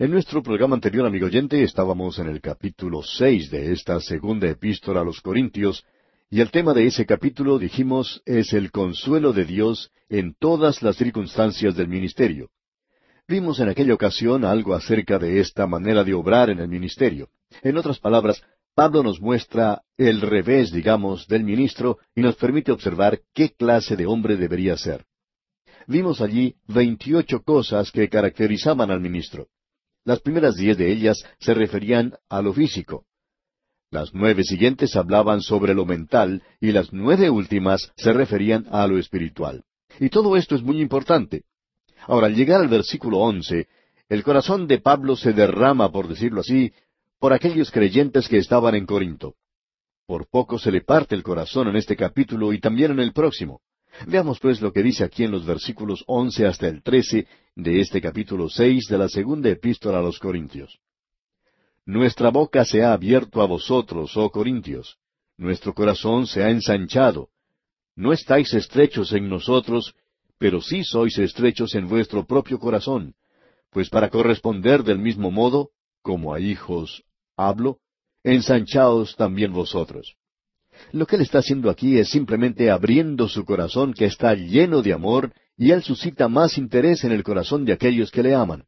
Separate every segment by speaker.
Speaker 1: En nuestro programa anterior, amigo oyente, estábamos en el capítulo seis de esta segunda epístola a los Corintios, y el tema de ese capítulo, dijimos, es el consuelo de Dios en todas las circunstancias del ministerio. Vimos en aquella ocasión algo acerca de esta manera de obrar en el ministerio. En otras palabras, Pablo nos muestra el revés, digamos, del ministro y nos permite observar qué clase de hombre debería ser. Vimos allí veintiocho cosas que caracterizaban al ministro. Las primeras diez de ellas se referían a lo físico. Las nueve siguientes hablaban sobre lo mental y las nueve últimas se referían a lo espiritual. Y todo esto es muy importante. Ahora, al llegar al versículo once, el corazón de Pablo se derrama, por decirlo así, por aquellos creyentes que estaban en Corinto. Por poco se le parte el corazón en este capítulo y también en el próximo. Veamos pues lo que dice aquí en los versículos once hasta el trece de este capítulo seis de la segunda epístola a los Corintios. Nuestra boca se ha abierto a vosotros, oh Corintios. Nuestro corazón se ha ensanchado. No estáis estrechos en nosotros, pero sí sois estrechos en vuestro propio corazón, pues para corresponder del mismo modo, como a hijos hablo, ensanchaos también vosotros. Lo que él está haciendo aquí es simplemente abriendo su corazón que está lleno de amor y él suscita más interés en el corazón de aquellos que le aman.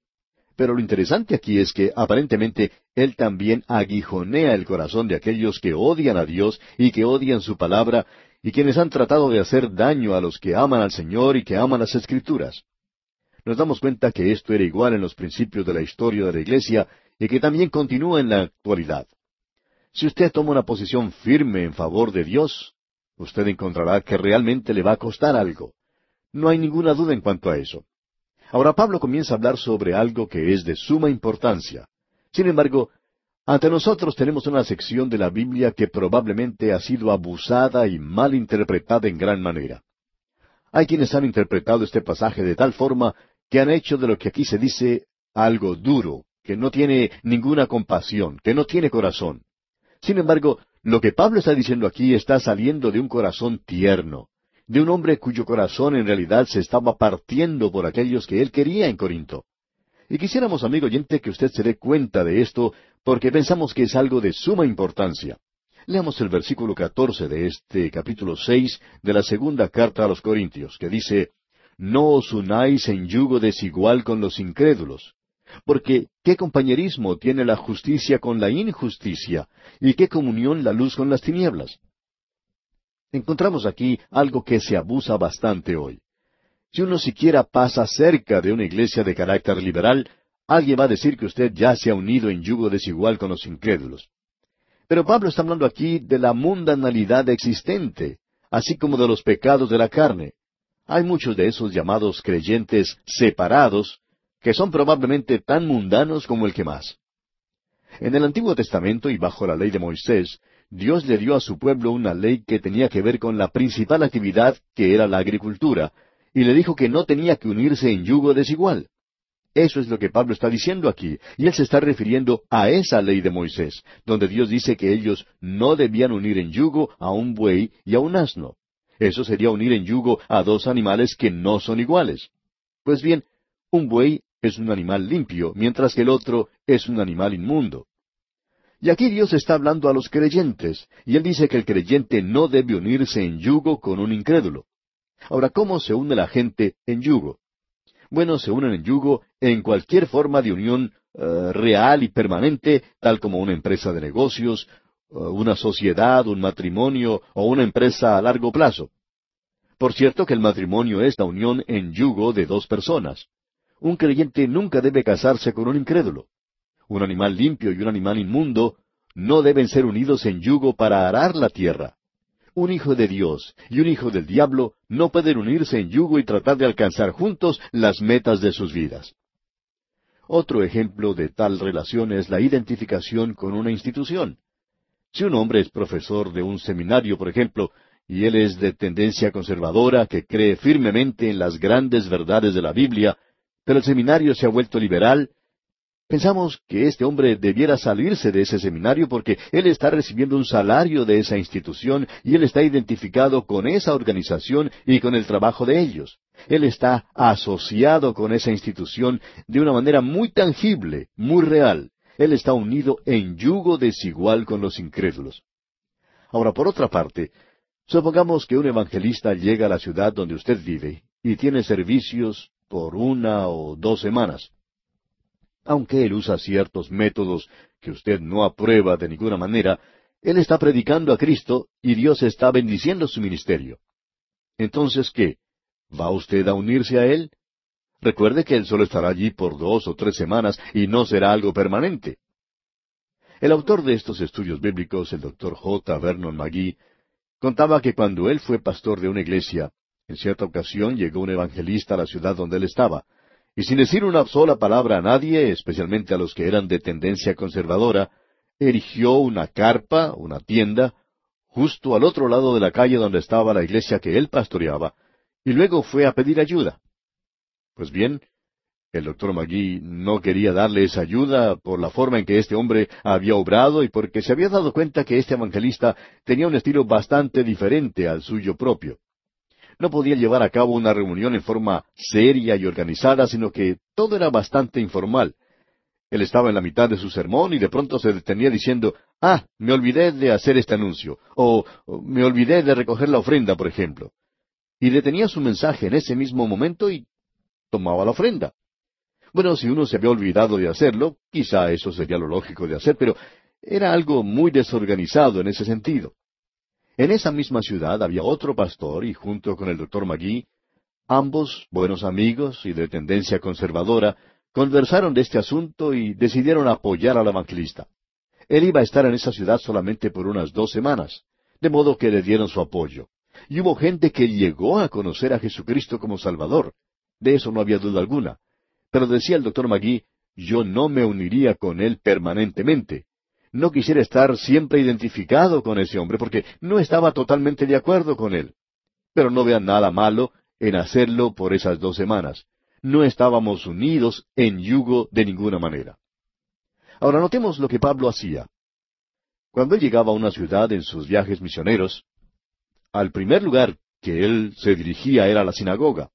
Speaker 1: Pero lo interesante aquí es que aparentemente él también aguijonea el corazón de aquellos que odian a Dios y que odian su palabra y quienes han tratado de hacer daño a los que aman al Señor y que aman las Escrituras. Nos damos cuenta que esto era igual en los principios de la historia de la Iglesia y que también continúa en la actualidad. Si usted toma una posición firme en favor de Dios, usted encontrará que realmente le va a costar algo. No hay ninguna duda en cuanto a eso. Ahora Pablo comienza a hablar sobre algo que es de suma importancia. Sin embargo, ante nosotros tenemos una sección de la Biblia que probablemente ha sido abusada y mal interpretada en gran manera. Hay quienes han interpretado este pasaje de tal forma que han hecho de lo que aquí se dice algo duro, que no tiene ninguna compasión, que no tiene corazón. Sin embargo, lo que Pablo está diciendo aquí está saliendo de un corazón tierno, de un hombre cuyo corazón en realidad se estaba partiendo por aquellos que él quería en Corinto. Y quisiéramos, amigo oyente, que usted se dé cuenta de esto, porque pensamos que es algo de suma importancia. Leamos el versículo catorce de este capítulo seis de la segunda carta a los Corintios, que dice No os unáis en yugo desigual con los incrédulos. Porque ¿qué compañerismo tiene la justicia con la injusticia? ¿Y qué comunión la luz con las tinieblas? Encontramos aquí algo que se abusa bastante hoy. Si uno siquiera pasa cerca de una iglesia de carácter liberal, alguien va a decir que usted ya se ha unido en yugo desigual con los incrédulos. Pero Pablo está hablando aquí de la mundanalidad existente, así como de los pecados de la carne. Hay muchos de esos llamados creyentes separados que son probablemente tan mundanos como el que más. En el Antiguo Testamento y bajo la ley de Moisés, Dios le dio a su pueblo una ley que tenía que ver con la principal actividad que era la agricultura, y le dijo que no tenía que unirse en yugo desigual. Eso es lo que Pablo está diciendo aquí, y él se está refiriendo a esa ley de Moisés, donde Dios dice que ellos no debían unir en yugo a un buey y a un asno. Eso sería unir en yugo a dos animales que no son iguales. Pues bien, un buey es un animal limpio, mientras que el otro es un animal inmundo. Y aquí Dios está hablando a los creyentes, y Él dice que el creyente no debe unirse en yugo con un incrédulo. Ahora, ¿cómo se une la gente en yugo? Bueno, se unen en yugo en cualquier forma de unión eh, real y permanente, tal como una empresa de negocios, eh, una sociedad, un matrimonio o una empresa a largo plazo. Por cierto que el matrimonio es la unión en yugo de dos personas. Un creyente nunca debe casarse con un incrédulo. Un animal limpio y un animal inmundo no deben ser unidos en yugo para arar la tierra. Un hijo de Dios y un hijo del diablo no pueden unirse en yugo y tratar de alcanzar juntos las metas de sus vidas. Otro ejemplo de tal relación es la identificación con una institución. Si un hombre es profesor de un seminario, por ejemplo, y él es de tendencia conservadora, que cree firmemente en las grandes verdades de la Biblia, pero el seminario se ha vuelto liberal, pensamos que este hombre debiera salirse de ese seminario porque él está recibiendo un salario de esa institución y él está identificado con esa organización y con el trabajo de ellos. Él está asociado con esa institución de una manera muy tangible, muy real. Él está unido en yugo desigual con los incrédulos. Ahora, por otra parte, supongamos que un evangelista llega a la ciudad donde usted vive y tiene servicios por una o dos semanas. Aunque él usa ciertos métodos que usted no aprueba de ninguna manera, él está predicando a Cristo y Dios está bendiciendo su ministerio. Entonces, ¿qué? ¿Va usted a unirse a él? Recuerde que él solo estará allí por dos o tres semanas y no será algo permanente. El autor de estos estudios bíblicos, el doctor J. Vernon McGee, contaba que cuando él fue pastor de una iglesia, en cierta ocasión llegó un evangelista a la ciudad donde él estaba, y sin decir una sola palabra a nadie, especialmente a los que eran de tendencia conservadora, erigió una carpa, una tienda, justo al otro lado de la calle donde estaba la iglesia que él pastoreaba, y luego fue a pedir ayuda. Pues bien, el doctor Magui no quería darle esa ayuda por la forma en que este hombre había obrado y porque se había dado cuenta que este evangelista tenía un estilo bastante diferente al suyo propio. No podía llevar a cabo una reunión en forma seria y organizada, sino que todo era bastante informal. Él estaba en la mitad de su sermón y de pronto se detenía diciendo, Ah, me olvidé de hacer este anuncio, o me olvidé de recoger la ofrenda, por ejemplo. Y detenía su mensaje en ese mismo momento y tomaba la ofrenda. Bueno, si uno se había olvidado de hacerlo, quizá eso sería lo lógico de hacer, pero era algo muy desorganizado en ese sentido. En esa misma ciudad había otro pastor y junto con el doctor Magui, ambos buenos amigos y de tendencia conservadora, conversaron de este asunto y decidieron apoyar al evangelista. Él iba a estar en esa ciudad solamente por unas dos semanas, de modo que le dieron su apoyo. Y hubo gente que llegó a conocer a Jesucristo como Salvador. De eso no había duda alguna. Pero decía el doctor Magui, yo no me uniría con él permanentemente. No quisiera estar siempre identificado con ese hombre porque no estaba totalmente de acuerdo con él. Pero no vean nada malo en hacerlo por esas dos semanas no estábamos unidos en yugo de ninguna manera. Ahora notemos lo que Pablo hacía. Cuando él llegaba a una ciudad en sus viajes misioneros, al primer lugar que él se dirigía era la sinagoga.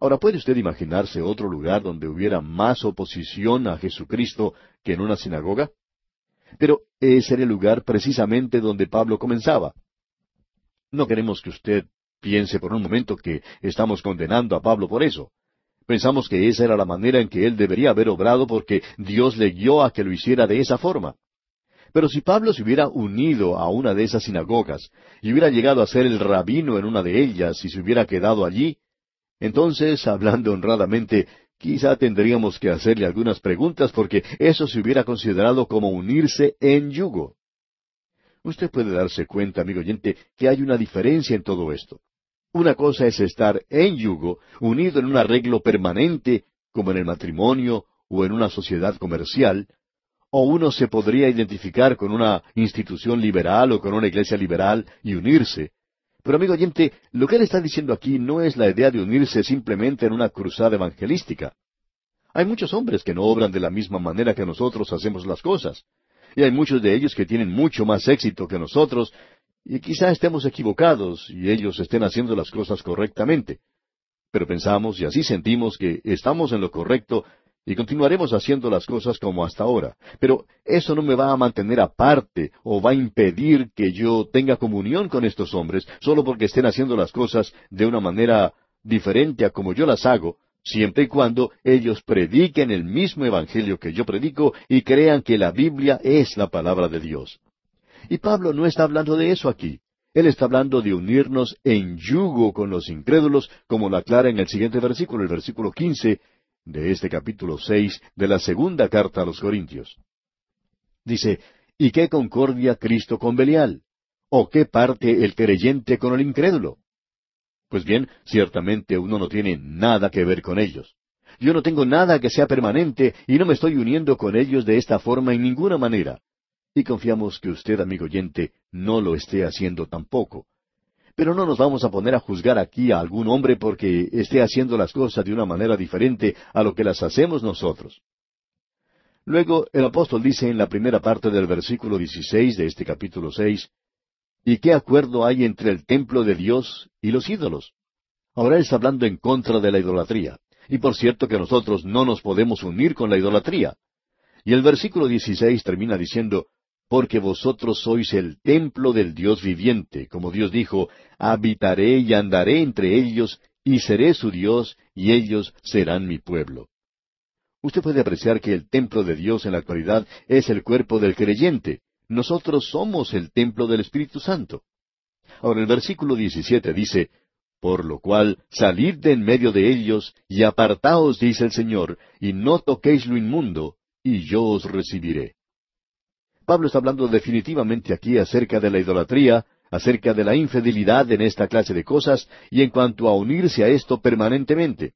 Speaker 1: Ahora, ¿puede usted imaginarse otro lugar donde hubiera más oposición a Jesucristo que en una sinagoga? Pero ese era el lugar precisamente donde Pablo comenzaba. No queremos que usted piense por un momento que estamos condenando a Pablo por eso. Pensamos que esa era la manera en que él debería haber obrado porque Dios le guió a que lo hiciera de esa forma. Pero si Pablo se hubiera unido a una de esas sinagogas y hubiera llegado a ser el rabino en una de ellas y se hubiera quedado allí, entonces, hablando honradamente, quizá tendríamos que hacerle algunas preguntas porque eso se hubiera considerado como unirse en yugo. Usted puede darse cuenta, amigo oyente, que hay una diferencia en todo esto. Una cosa es estar en yugo, unido en un arreglo permanente, como en el matrimonio o en una sociedad comercial, o uno se podría identificar con una institución liberal o con una iglesia liberal y unirse. Pero amigo oyente, lo que él está diciendo aquí no es la idea de unirse simplemente en una cruzada evangelística. Hay muchos hombres que no obran de la misma manera que nosotros hacemos las cosas. Y hay muchos de ellos que tienen mucho más éxito que nosotros y quizá estemos equivocados y ellos estén haciendo las cosas correctamente. Pero pensamos y así sentimos que estamos en lo correcto y continuaremos haciendo las cosas como hasta ahora. Pero eso no me va a mantener aparte o va a impedir que yo tenga comunión con estos hombres solo porque estén haciendo las cosas de una manera diferente a como yo las hago, siempre y cuando ellos prediquen el mismo Evangelio que yo predico y crean que la Biblia es la palabra de Dios. Y Pablo no está hablando de eso aquí. Él está hablando de unirnos en yugo con los incrédulos, como lo aclara en el siguiente versículo, el versículo quince de este capítulo seis de la segunda carta a los Corintios. Dice, ¿y qué concordia Cristo con Belial? ¿O qué parte el creyente con el incrédulo? Pues bien, ciertamente uno no tiene nada que ver con ellos. Yo no tengo nada que sea permanente y no me estoy uniendo con ellos de esta forma en ninguna manera y confiamos que usted, amigo oyente, no lo esté haciendo tampoco. Pero no nos vamos a poner a juzgar aquí a algún hombre porque esté haciendo las cosas de una manera diferente a lo que las hacemos nosotros. Luego el apóstol dice en la primera parte del versículo 16 de este capítulo seis, ¿Y qué acuerdo hay entre el templo de Dios y los ídolos? Ahora está hablando en contra de la idolatría. Y por cierto que nosotros no nos podemos unir con la idolatría. Y el versículo 16 termina diciendo, porque vosotros sois el templo del Dios viviente, como Dios dijo, habitaré y andaré entre ellos, y seré su Dios, y ellos serán mi pueblo. Usted puede apreciar que el templo de Dios en la actualidad es el cuerpo del creyente. Nosotros somos el templo del Espíritu Santo. Ahora el versículo 17 dice, Por lo cual salid de en medio de ellos y apartaos, dice el Señor, y no toquéis lo inmundo, y yo os recibiré. Pablo está hablando definitivamente aquí acerca de la idolatría, acerca de la infidelidad en esta clase de cosas y en cuanto a unirse a esto permanentemente.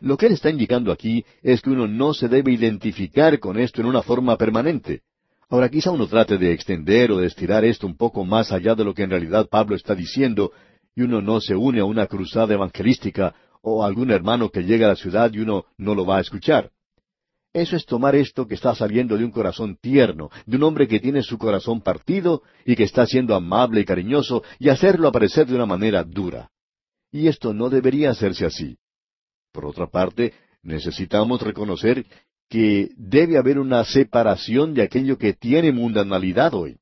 Speaker 1: Lo que él está indicando aquí es que uno no se debe identificar con esto en una forma permanente. Ahora quizá uno trate de extender o de estirar esto un poco más allá de lo que en realidad Pablo está diciendo, y uno no se une a una cruzada evangelística o a algún hermano que llega a la ciudad y uno no lo va a escuchar. Eso es tomar esto que está saliendo de un corazón tierno, de un hombre que tiene su corazón partido y que está siendo amable y cariñoso, y hacerlo aparecer de una manera dura. Y esto no debería hacerse así. Por otra parte, necesitamos reconocer que debe haber una separación de aquello que tiene mundanalidad hoy.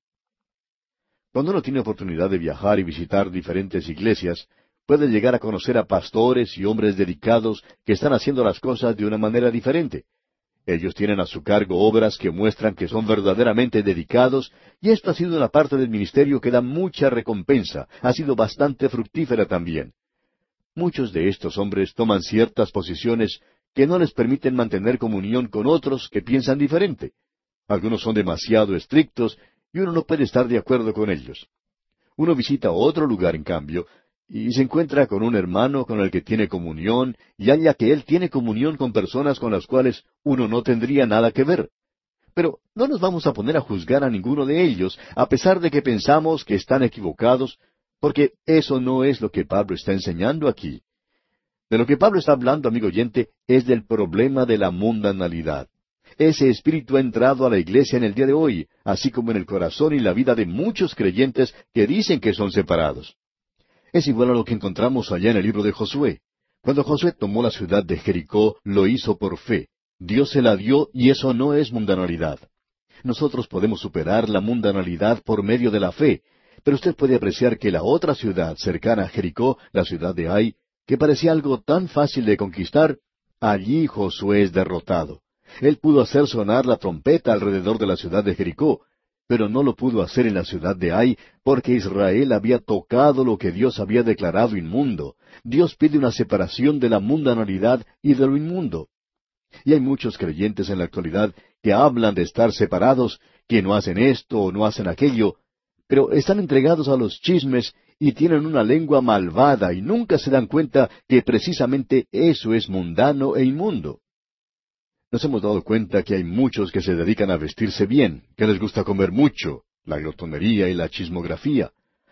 Speaker 1: Cuando uno tiene oportunidad de viajar y visitar diferentes iglesias, puede llegar a conocer a pastores y hombres dedicados que están haciendo las cosas de una manera diferente, ellos tienen a su cargo obras que muestran que son verdaderamente dedicados, y esto ha sido una parte del ministerio que da mucha recompensa, ha sido bastante fructífera también. Muchos de estos hombres toman ciertas posiciones que no les permiten mantener comunión con otros que piensan diferente. Algunos son demasiado estrictos y uno no puede estar de acuerdo con ellos. Uno visita otro lugar, en cambio, y se encuentra con un hermano con el que tiene comunión, y halla que él tiene comunión con personas con las cuales uno no tendría nada que ver. Pero no nos vamos a poner a juzgar a ninguno de ellos, a pesar de que pensamos que están equivocados, porque eso no es lo que Pablo está enseñando aquí. De lo que Pablo está hablando, amigo oyente, es del problema de la mundanalidad. Ese espíritu ha entrado a la iglesia en el día de hoy, así como en el corazón y la vida de muchos creyentes que dicen que son separados. Es igual a lo que encontramos allá en el libro de Josué. Cuando Josué tomó la ciudad de Jericó, lo hizo por fe. Dios se la dio y eso no es mundanalidad. Nosotros podemos superar la mundanalidad por medio de la fe, pero usted puede apreciar que la otra ciudad cercana a Jericó, la ciudad de Ai, que parecía algo tan fácil de conquistar, allí Josué es derrotado. Él pudo hacer sonar la trompeta alrededor de la ciudad de Jericó, pero no lo pudo hacer en la ciudad de Ai, porque Israel había tocado lo que Dios había declarado inmundo. Dios pide una separación de la mundanalidad y de lo inmundo. Y hay muchos creyentes en la actualidad que hablan de estar separados, que no hacen esto o no hacen aquello, pero están entregados a los chismes y tienen una lengua malvada y nunca se dan cuenta que precisamente eso es mundano e inmundo. Nos hemos dado cuenta que hay muchos que se dedican a vestirse bien, que les gusta comer mucho, la glotonería y la chismografía.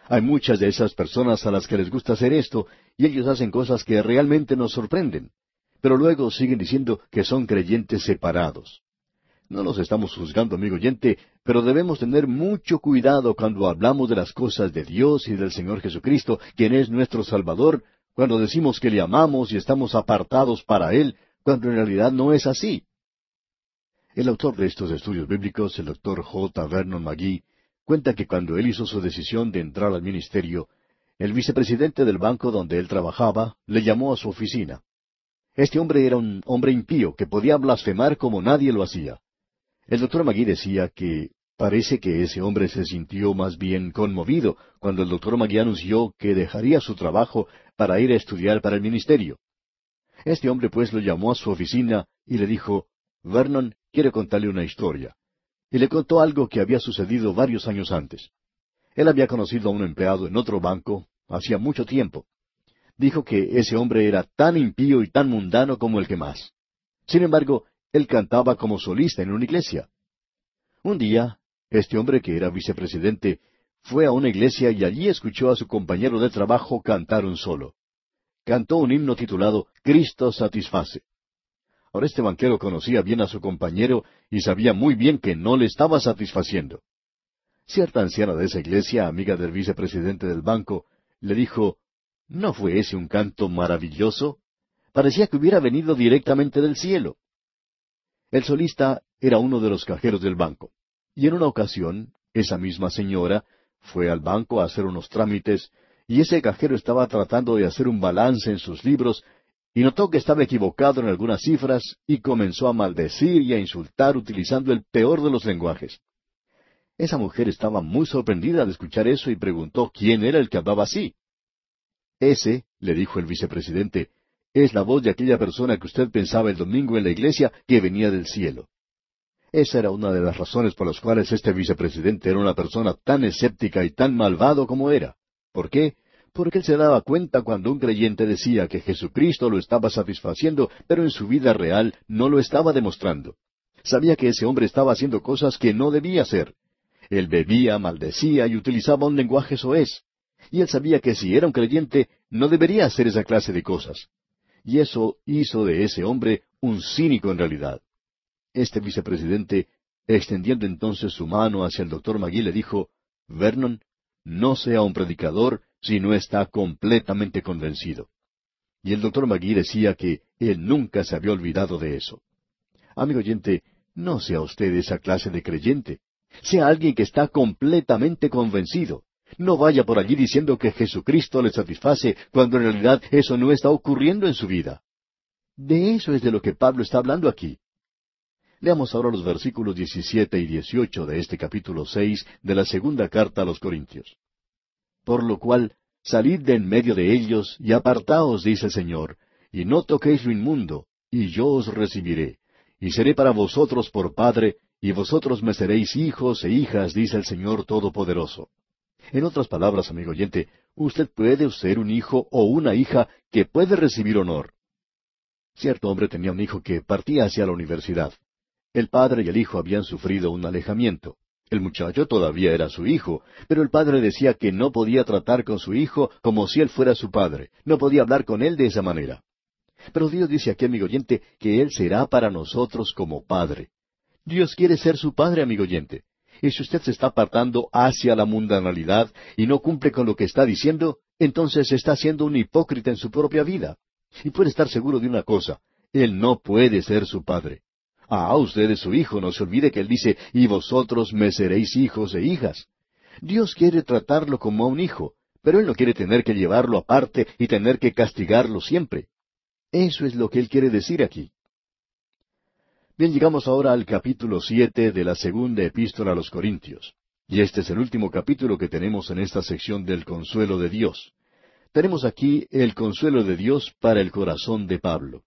Speaker 1: Hay muchas de esas personas a las que les gusta hacer esto, y ellos hacen cosas que realmente nos sorprenden. Pero luego siguen diciendo que son creyentes separados. No los estamos juzgando, amigo oyente, pero debemos tener mucho cuidado cuando hablamos de las cosas de Dios y del Señor Jesucristo, quien es nuestro Salvador, cuando decimos que le amamos y estamos apartados para Él, cuando en realidad no es así. El autor de estos estudios bíblicos, el doctor J. Vernon McGee, cuenta que cuando él hizo su decisión de entrar al ministerio, el vicepresidente del banco donde él trabajaba le llamó a su oficina. Este hombre era un hombre impío que podía blasfemar como nadie lo hacía. El doctor Magui decía que parece que ese hombre se sintió más bien conmovido cuando el doctor Magui anunció que dejaría su trabajo para ir a estudiar para el ministerio. Este hombre pues lo llamó a su oficina y le dijo, Vernon quiere contarle una historia. Y le contó algo que había sucedido varios años antes. Él había conocido a un empleado en otro banco hacía mucho tiempo. Dijo que ese hombre era tan impío y tan mundano como el que más. Sin embargo, él cantaba como solista en una iglesia. Un día, este hombre que era vicepresidente fue a una iglesia y allí escuchó a su compañero de trabajo cantar un solo cantó un himno titulado Cristo satisface. Ahora este banquero conocía bien a su compañero y sabía muy bien que no le estaba satisfaciendo. Cierta anciana de esa iglesia, amiga del vicepresidente del banco, le dijo, ¿No fue ese un canto maravilloso? Parecía que hubiera venido directamente del cielo. El solista era uno de los cajeros del banco, y en una ocasión, esa misma señora fue al banco a hacer unos trámites, y ese cajero estaba tratando de hacer un balance en sus libros, y notó que estaba equivocado en algunas cifras, y comenzó a maldecir y a insultar utilizando el peor de los lenguajes. Esa mujer estaba muy sorprendida de escuchar eso y preguntó quién era el que hablaba así. Ese, le dijo el vicepresidente, es la voz de aquella persona que usted pensaba el domingo en la iglesia que venía del cielo. Esa era una de las razones por las cuales este vicepresidente era una persona tan escéptica y tan malvado como era. ¿Por qué? Porque él se daba cuenta cuando un creyente decía que Jesucristo lo estaba satisfaciendo, pero en su vida real no lo estaba demostrando. Sabía que ese hombre estaba haciendo cosas que no debía hacer. Él bebía, maldecía y utilizaba un lenguaje soez. Y él sabía que si era un creyente, no debería hacer esa clase de cosas. Y eso hizo de ese hombre un cínico en realidad. Este vicepresidente, extendiendo entonces su mano hacia el doctor Magui, le dijo, Vernon, no sea un predicador si no está completamente convencido. Y el doctor Magui decía que él nunca se había olvidado de eso. Amigo oyente, no sea usted esa clase de creyente. Sea alguien que está completamente convencido. No vaya por allí diciendo que Jesucristo le satisface cuando en realidad eso no está ocurriendo en su vida. De eso es de lo que Pablo está hablando aquí. Leamos ahora los versículos 17 y 18 de este capítulo 6 de la segunda carta a los Corintios. Por lo cual, salid de en medio de ellos y apartaos, dice el Señor, y no toquéis lo inmundo, y yo os recibiré, y seré para vosotros por Padre, y vosotros me seréis hijos e hijas, dice el Señor Todopoderoso. En otras palabras, amigo oyente, usted puede ser un hijo o una hija que puede recibir honor. Cierto hombre tenía un hijo que partía hacia la universidad. El padre y el hijo habían sufrido un alejamiento. El muchacho todavía era su hijo, pero el padre decía que no podía tratar con su hijo como si él fuera su padre, no podía hablar con él de esa manera. Pero Dios dice aquí, amigo oyente, que Él será para nosotros como Padre. Dios quiere ser su Padre, amigo oyente. Y si usted se está apartando hacia la mundanalidad y no cumple con lo que está diciendo, entonces está siendo un hipócrita en su propia vida. Y puede estar seguro de una cosa, Él no puede ser su padre. Ah, usted es su hijo, no se olvide que Él dice, y vosotros me seréis hijos e hijas. Dios quiere tratarlo como a un hijo, pero Él no quiere tener que llevarlo aparte y tener que castigarlo siempre. Eso es lo que Él quiere decir aquí. Bien, llegamos ahora al capítulo siete de la segunda epístola a los Corintios. Y este es el último capítulo que tenemos en esta sección del consuelo de Dios. Tenemos aquí el consuelo de Dios para el corazón de Pablo.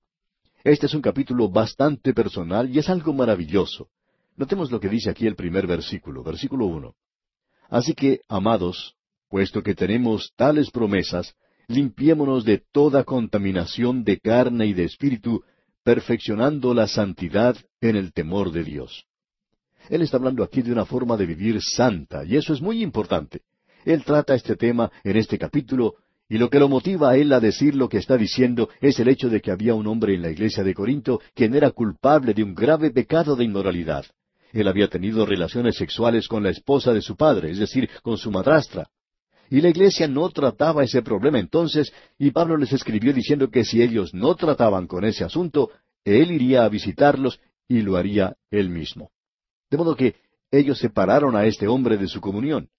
Speaker 1: Este es un capítulo bastante personal y es algo maravilloso. Notemos lo que dice aquí el primer versículo, versículo uno. Así que, amados, puesto que tenemos tales promesas, limpiémonos de toda contaminación de carne y de espíritu, perfeccionando la santidad en el temor de Dios. Él está hablando aquí de una forma de vivir santa, y eso es muy importante. Él trata este tema en este capítulo, y lo que lo motiva a él a decir lo que está diciendo es el hecho de que había un hombre en la iglesia de Corinto quien era culpable de un grave pecado de inmoralidad. Él había tenido relaciones sexuales con la esposa de su padre, es decir, con su madrastra. Y la iglesia no trataba ese problema entonces, y Pablo les escribió diciendo que si ellos no trataban con ese asunto, él iría a visitarlos y lo haría él mismo. De modo que ellos separaron a este hombre de su comunión.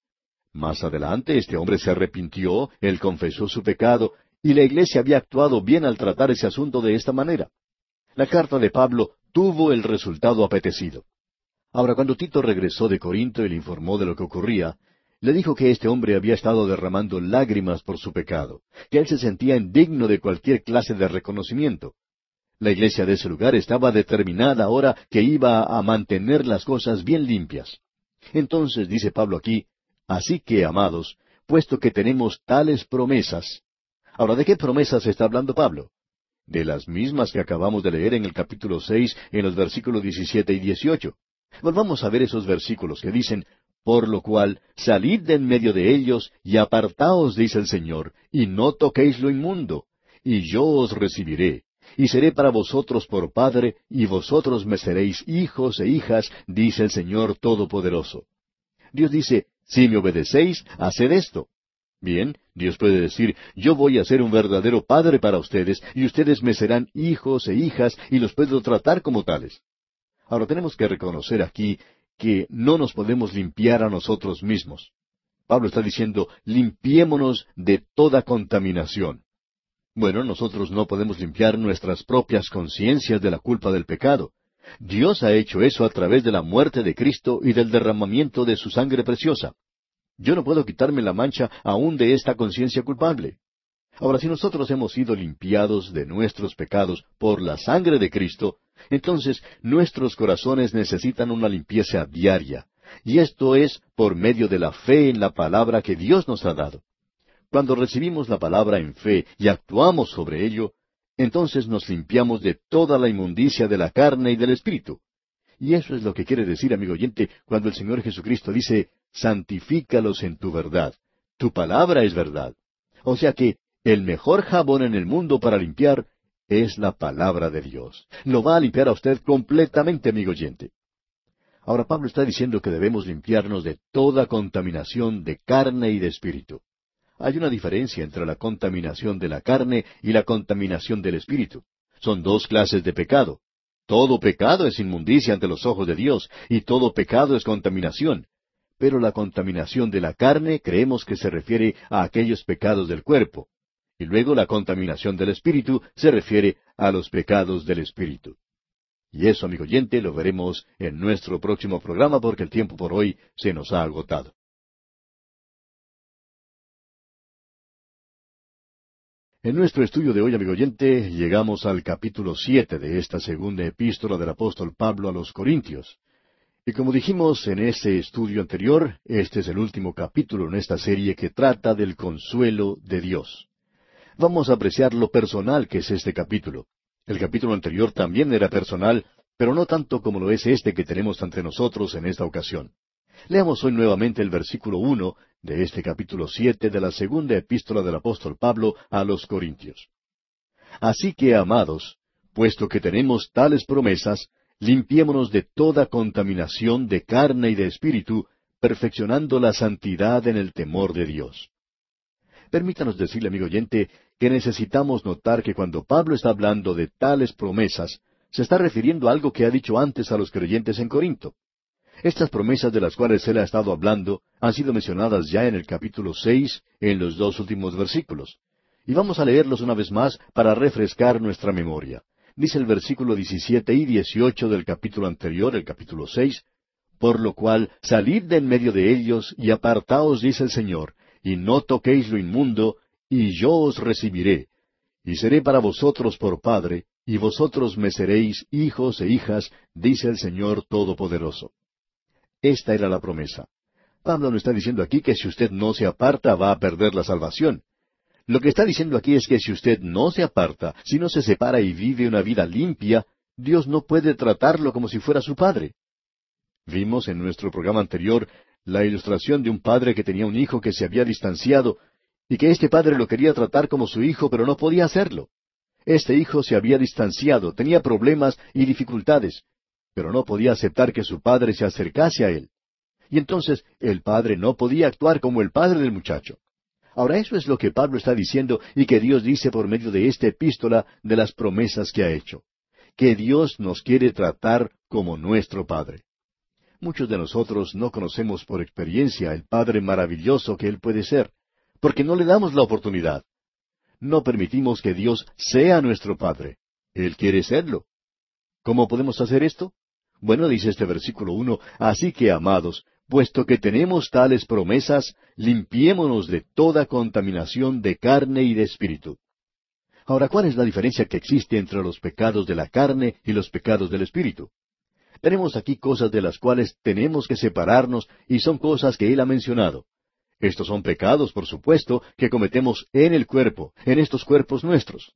Speaker 1: Más adelante este hombre se arrepintió, él confesó su pecado, y la iglesia había actuado bien al tratar ese asunto de esta manera. La carta de Pablo tuvo el resultado apetecido. Ahora, cuando Tito regresó de Corinto y le informó de lo que ocurría, le dijo que este hombre había estado derramando lágrimas por su pecado, que él se sentía indigno de cualquier clase de reconocimiento. La iglesia de ese lugar estaba determinada ahora que iba a mantener las cosas bien limpias. Entonces dice Pablo aquí, así que, amados, puesto que tenemos tales promesas. Ahora, ¿de qué promesas está hablando Pablo? De las mismas que acabamos de leer en el capítulo seis, en los versículos diecisiete y dieciocho. Volvamos a ver esos versículos que dicen, por lo cual, salid de en medio de ellos y apartaos, dice el Señor, y no toquéis lo inmundo, y yo os recibiré, y seré para vosotros por Padre, y vosotros me seréis hijos e hijas, dice el Señor Todopoderoso. Dios dice, si me obedecéis, haced esto. Bien, Dios puede decir, yo voy a ser un verdadero padre para ustedes, y ustedes me serán hijos e hijas, y los puedo tratar como tales. Ahora tenemos que reconocer aquí que no nos podemos limpiar a nosotros mismos. Pablo está diciendo, limpiémonos de toda contaminación. Bueno, nosotros no podemos limpiar nuestras propias conciencias de la culpa del pecado. Dios ha hecho eso a través de la muerte de Cristo y del derramamiento de su sangre preciosa. Yo no puedo quitarme la mancha aún de esta conciencia culpable. Ahora, si nosotros hemos sido limpiados de nuestros pecados por la sangre de Cristo, entonces nuestros corazones necesitan una limpieza diaria. Y esto es por medio de la fe en la palabra que Dios nos ha dado. Cuando recibimos la palabra en fe y actuamos sobre ello, entonces nos limpiamos de toda la inmundicia de la carne y del espíritu. Y eso es lo que quiere decir, amigo oyente, cuando el Señor Jesucristo dice, santifícalos en tu verdad. Tu palabra es verdad. O sea que el mejor jabón en el mundo para limpiar es la palabra de Dios. Lo va a limpiar a usted completamente, amigo oyente. Ahora Pablo está diciendo que debemos limpiarnos de toda contaminación de carne y de espíritu. Hay una diferencia entre la contaminación de la carne y la contaminación del espíritu. Son dos clases de pecado. Todo pecado es inmundicia ante los ojos de Dios, y todo pecado es contaminación. Pero la contaminación de la carne creemos que se refiere a aquellos pecados del cuerpo. Y luego la contaminación del espíritu se refiere a los pecados del espíritu. Y eso, amigo oyente, lo veremos en nuestro próximo programa porque el tiempo por hoy se nos ha agotado. En nuestro estudio de hoy, amigo oyente, llegamos al capítulo siete de esta segunda epístola del apóstol Pablo a los Corintios. Y como dijimos en ese estudio anterior, este es el último capítulo en esta serie que trata del consuelo de Dios. Vamos a apreciar lo personal que es este capítulo. El capítulo anterior también era personal, pero no tanto como lo es este que tenemos ante nosotros en esta ocasión. Leamos hoy nuevamente el versículo uno de este capítulo siete de la segunda epístola del apóstol Pablo a los Corintios. Así que, amados, puesto que tenemos tales promesas, limpiémonos de toda contaminación de carne y de espíritu, perfeccionando la santidad en el temor de Dios. Permítanos decirle, amigo oyente, que necesitamos notar que cuando Pablo está hablando de tales promesas, se está refiriendo a algo que ha dicho antes a los creyentes en Corinto. Estas promesas de las cuales él ha estado hablando han sido mencionadas ya en el capítulo seis, en los dos últimos versículos. Y vamos a leerlos una vez más para refrescar nuestra memoria. Dice el versículo 17 y 18 del capítulo anterior, el capítulo seis, Por lo cual salid de en medio de ellos y apartaos, dice el Señor, y no toquéis lo inmundo, y yo os recibiré, y seré para vosotros por Padre, y vosotros me seréis hijos e hijas, dice el Señor Todopoderoso. Esta era la promesa. Pablo no está diciendo aquí que si usted no se aparta va a perder la salvación. Lo que está diciendo aquí es que si usted no se aparta, si no se separa y vive una vida limpia, Dios no puede tratarlo como si fuera su padre. Vimos en nuestro programa anterior la ilustración de un padre que tenía un hijo que se había distanciado y que este padre lo quería tratar como su hijo, pero no podía hacerlo. Este hijo se había distanciado, tenía problemas y dificultades, pero no podía aceptar que su padre se acercase a él. Y entonces el padre no podía actuar como el padre del muchacho. Ahora eso es lo que Pablo está diciendo y que Dios dice por medio de esta epístola de las promesas que ha hecho. Que Dios nos quiere tratar como nuestro Padre. Muchos de nosotros no conocemos por experiencia el Padre maravilloso que Él puede ser, porque no le damos la oportunidad. No permitimos que Dios sea nuestro Padre. Él quiere serlo. ¿Cómo podemos hacer esto? Bueno, dice este versículo uno, así que, amados, puesto que tenemos tales promesas, limpiémonos de toda contaminación de carne y de espíritu. Ahora, ¿cuál es la diferencia que existe entre los pecados de la carne y los pecados del espíritu? Tenemos aquí cosas de las cuales tenemos que separarnos y son cosas que Él ha mencionado. Estos son pecados, por supuesto, que cometemos en el cuerpo, en estos cuerpos nuestros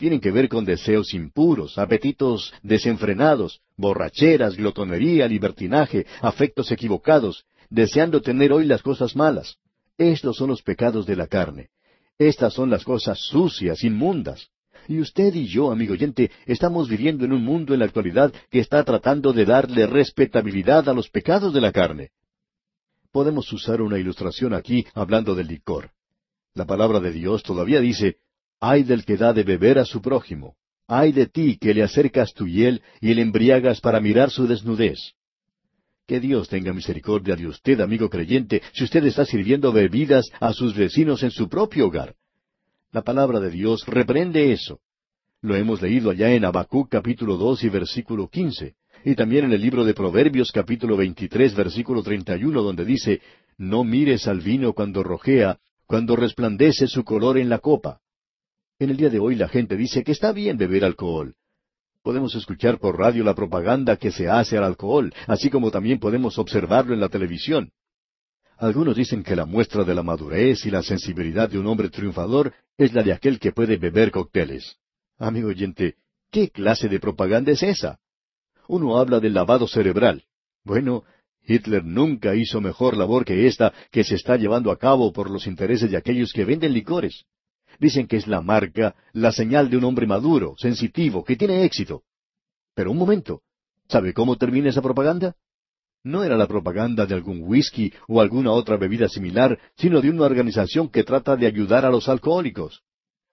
Speaker 1: tienen que ver con deseos impuros, apetitos desenfrenados, borracheras, glotonería, libertinaje, afectos equivocados, deseando tener hoy las cosas malas. Estos son los pecados de la carne. Estas son las cosas sucias, inmundas. Y usted y yo, amigo oyente, estamos viviendo en un mundo en la actualidad que está tratando de darle respetabilidad a los pecados de la carne. Podemos usar una ilustración aquí hablando del licor. La palabra de Dios todavía dice, ay del que da de beber a su prójimo, ay de ti que le acercas tu hiel y le embriagas para mirar su desnudez. Que Dios tenga misericordia de usted, amigo creyente, si usted está sirviendo bebidas a sus vecinos en su propio hogar. La palabra de Dios reprende eso. Lo hemos leído allá en Habacuc capítulo dos y versículo quince, y también en el libro de Proverbios capítulo veintitrés versículo treinta y uno, donde dice, No mires al vino cuando rojea, cuando resplandece su color en la copa. En el día de hoy la gente dice que está bien beber alcohol, Podemos escuchar por radio la propaganda que se hace al alcohol, así como también podemos observarlo en la televisión. Algunos dicen que la muestra de la madurez y la sensibilidad de un hombre triunfador es la de aquel que puede beber cócteles. Amigo oyente, ¿qué clase de propaganda es esa? Uno habla del lavado cerebral. Bueno, Hitler nunca hizo mejor labor que esta que se está llevando a cabo por los intereses de aquellos que venden licores. Dicen que es la marca, la señal de un hombre maduro, sensitivo, que tiene éxito. Pero un momento, ¿sabe cómo termina esa propaganda? No era la propaganda de algún whisky o alguna otra bebida similar, sino de una organización que trata de ayudar a los alcohólicos.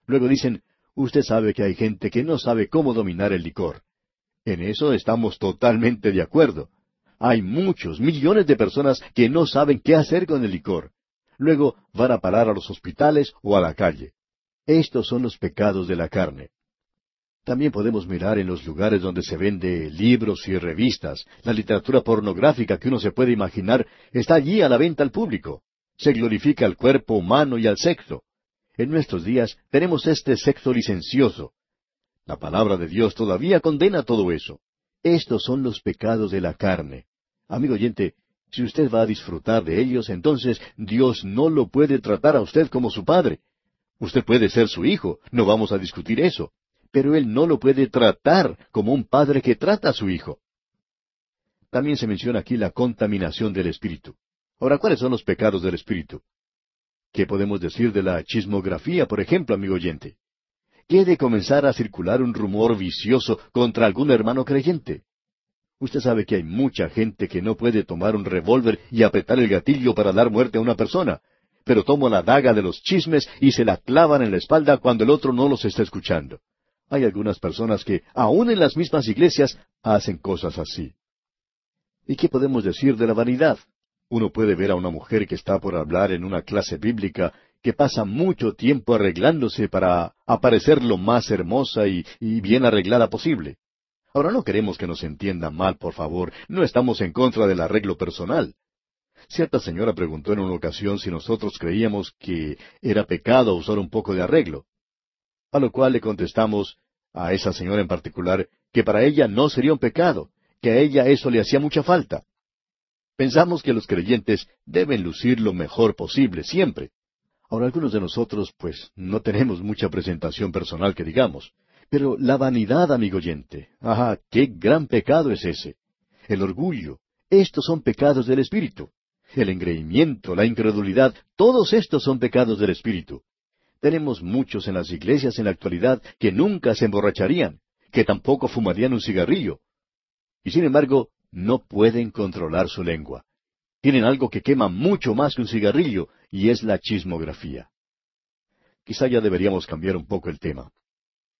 Speaker 1: Luego dicen, usted sabe que hay gente que no sabe cómo dominar el licor. En eso estamos totalmente de acuerdo. Hay muchos, millones de personas que no saben qué hacer con el licor. Luego van a parar a los hospitales o a la calle. Estos son los pecados de la carne. También podemos mirar en los lugares donde se vende libros y revistas. La literatura pornográfica que uno se puede imaginar está allí a la venta al público. Se glorifica al cuerpo humano y al sexo. En nuestros días tenemos este sexo licencioso. La palabra de Dios todavía condena todo eso. Estos son los pecados de la carne. Amigo oyente, si usted va a disfrutar de ellos, entonces Dios no lo puede tratar a usted como su Padre. Usted puede ser su hijo, no vamos a discutir eso, pero él no lo puede tratar como un padre que trata a su hijo. También se menciona aquí la contaminación del espíritu. Ahora, ¿cuáles son los pecados del espíritu? ¿Qué podemos decir de la chismografía, por ejemplo, amigo oyente? ¿Qué de comenzar a circular un rumor vicioso contra algún hermano creyente? Usted sabe que hay mucha gente que no puede tomar un revólver y apretar el gatillo para dar muerte a una persona, pero toman la daga de los chismes y se la clavan en la espalda cuando el otro no los está escuchando. Hay algunas personas que, aun en las mismas iglesias, hacen cosas así. ¿Y qué podemos decir de la vanidad? Uno puede ver a una mujer que está por hablar en una clase bíblica que pasa mucho tiempo arreglándose para aparecer lo más hermosa y, y, bien arreglada posible. Ahora no queremos que nos entiendan mal, por favor, no estamos en contra del arreglo personal. Cierta señora preguntó en una ocasión si nosotros creíamos que era pecado usar un poco de arreglo. A lo cual le contestamos, a esa señora en particular, que para ella no sería un pecado, que a ella eso le hacía mucha falta. Pensamos que los creyentes deben lucir lo mejor posible, siempre. Ahora algunos de nosotros, pues, no tenemos mucha presentación personal que digamos. Pero la vanidad, amigo oyente, ajá, qué gran pecado es ese. El orgullo, estos son pecados del espíritu el engreimiento, la incredulidad, todos estos son pecados del espíritu. Tenemos muchos en las iglesias en la actualidad que nunca se emborracharían, que tampoco fumarían un cigarrillo. Y sin embargo, no pueden controlar su lengua. Tienen algo que quema mucho más que un cigarrillo, y es la chismografía. Quizá ya deberíamos cambiar un poco el tema.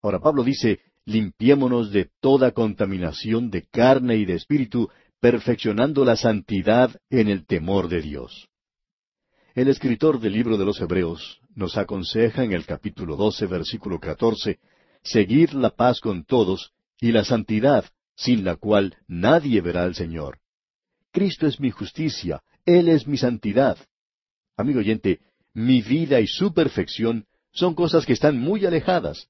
Speaker 1: Ahora Pablo dice, limpiémonos de toda contaminación de carne y de espíritu, perfeccionando la santidad en el temor de Dios. El escritor del libro de los Hebreos nos aconseja en el capítulo 12, versículo 14, seguir la paz con todos y la santidad, sin la cual nadie verá al Señor. Cristo es mi justicia, Él es mi santidad. Amigo oyente, mi vida y su perfección son cosas que están muy alejadas.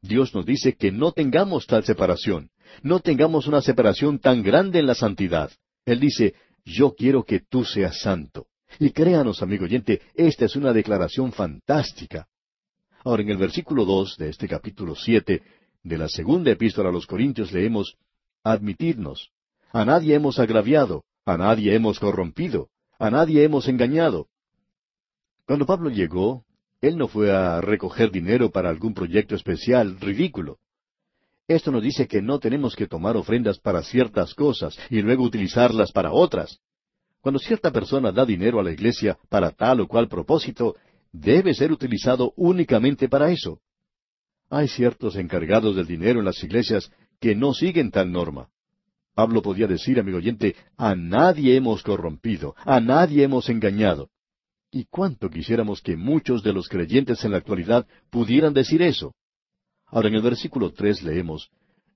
Speaker 1: Dios nos dice que no tengamos tal separación, no tengamos una separación tan grande en la santidad. Él dice, yo quiero que tú seas santo. Y créanos, amigo oyente, esta es una declaración fantástica. Ahora, en el versículo dos de este capítulo siete de la segunda epístola a los Corintios leemos, admitirnos. A nadie hemos agraviado, a nadie hemos corrompido, a nadie hemos engañado. Cuando Pablo llegó, él no fue a recoger dinero para algún proyecto especial ridículo. Esto nos dice que no tenemos que tomar ofrendas para ciertas cosas y luego utilizarlas para otras. Cuando cierta persona da dinero a la iglesia para tal o cual propósito, debe ser utilizado únicamente para eso. Hay ciertos encargados del dinero en las iglesias que no siguen tal norma. Pablo podía decir, amigo oyente, a nadie hemos corrompido, a nadie hemos engañado. Y cuánto quisiéramos que muchos de los creyentes en la actualidad pudieran decir eso. Ahora en el versículo tres leemos,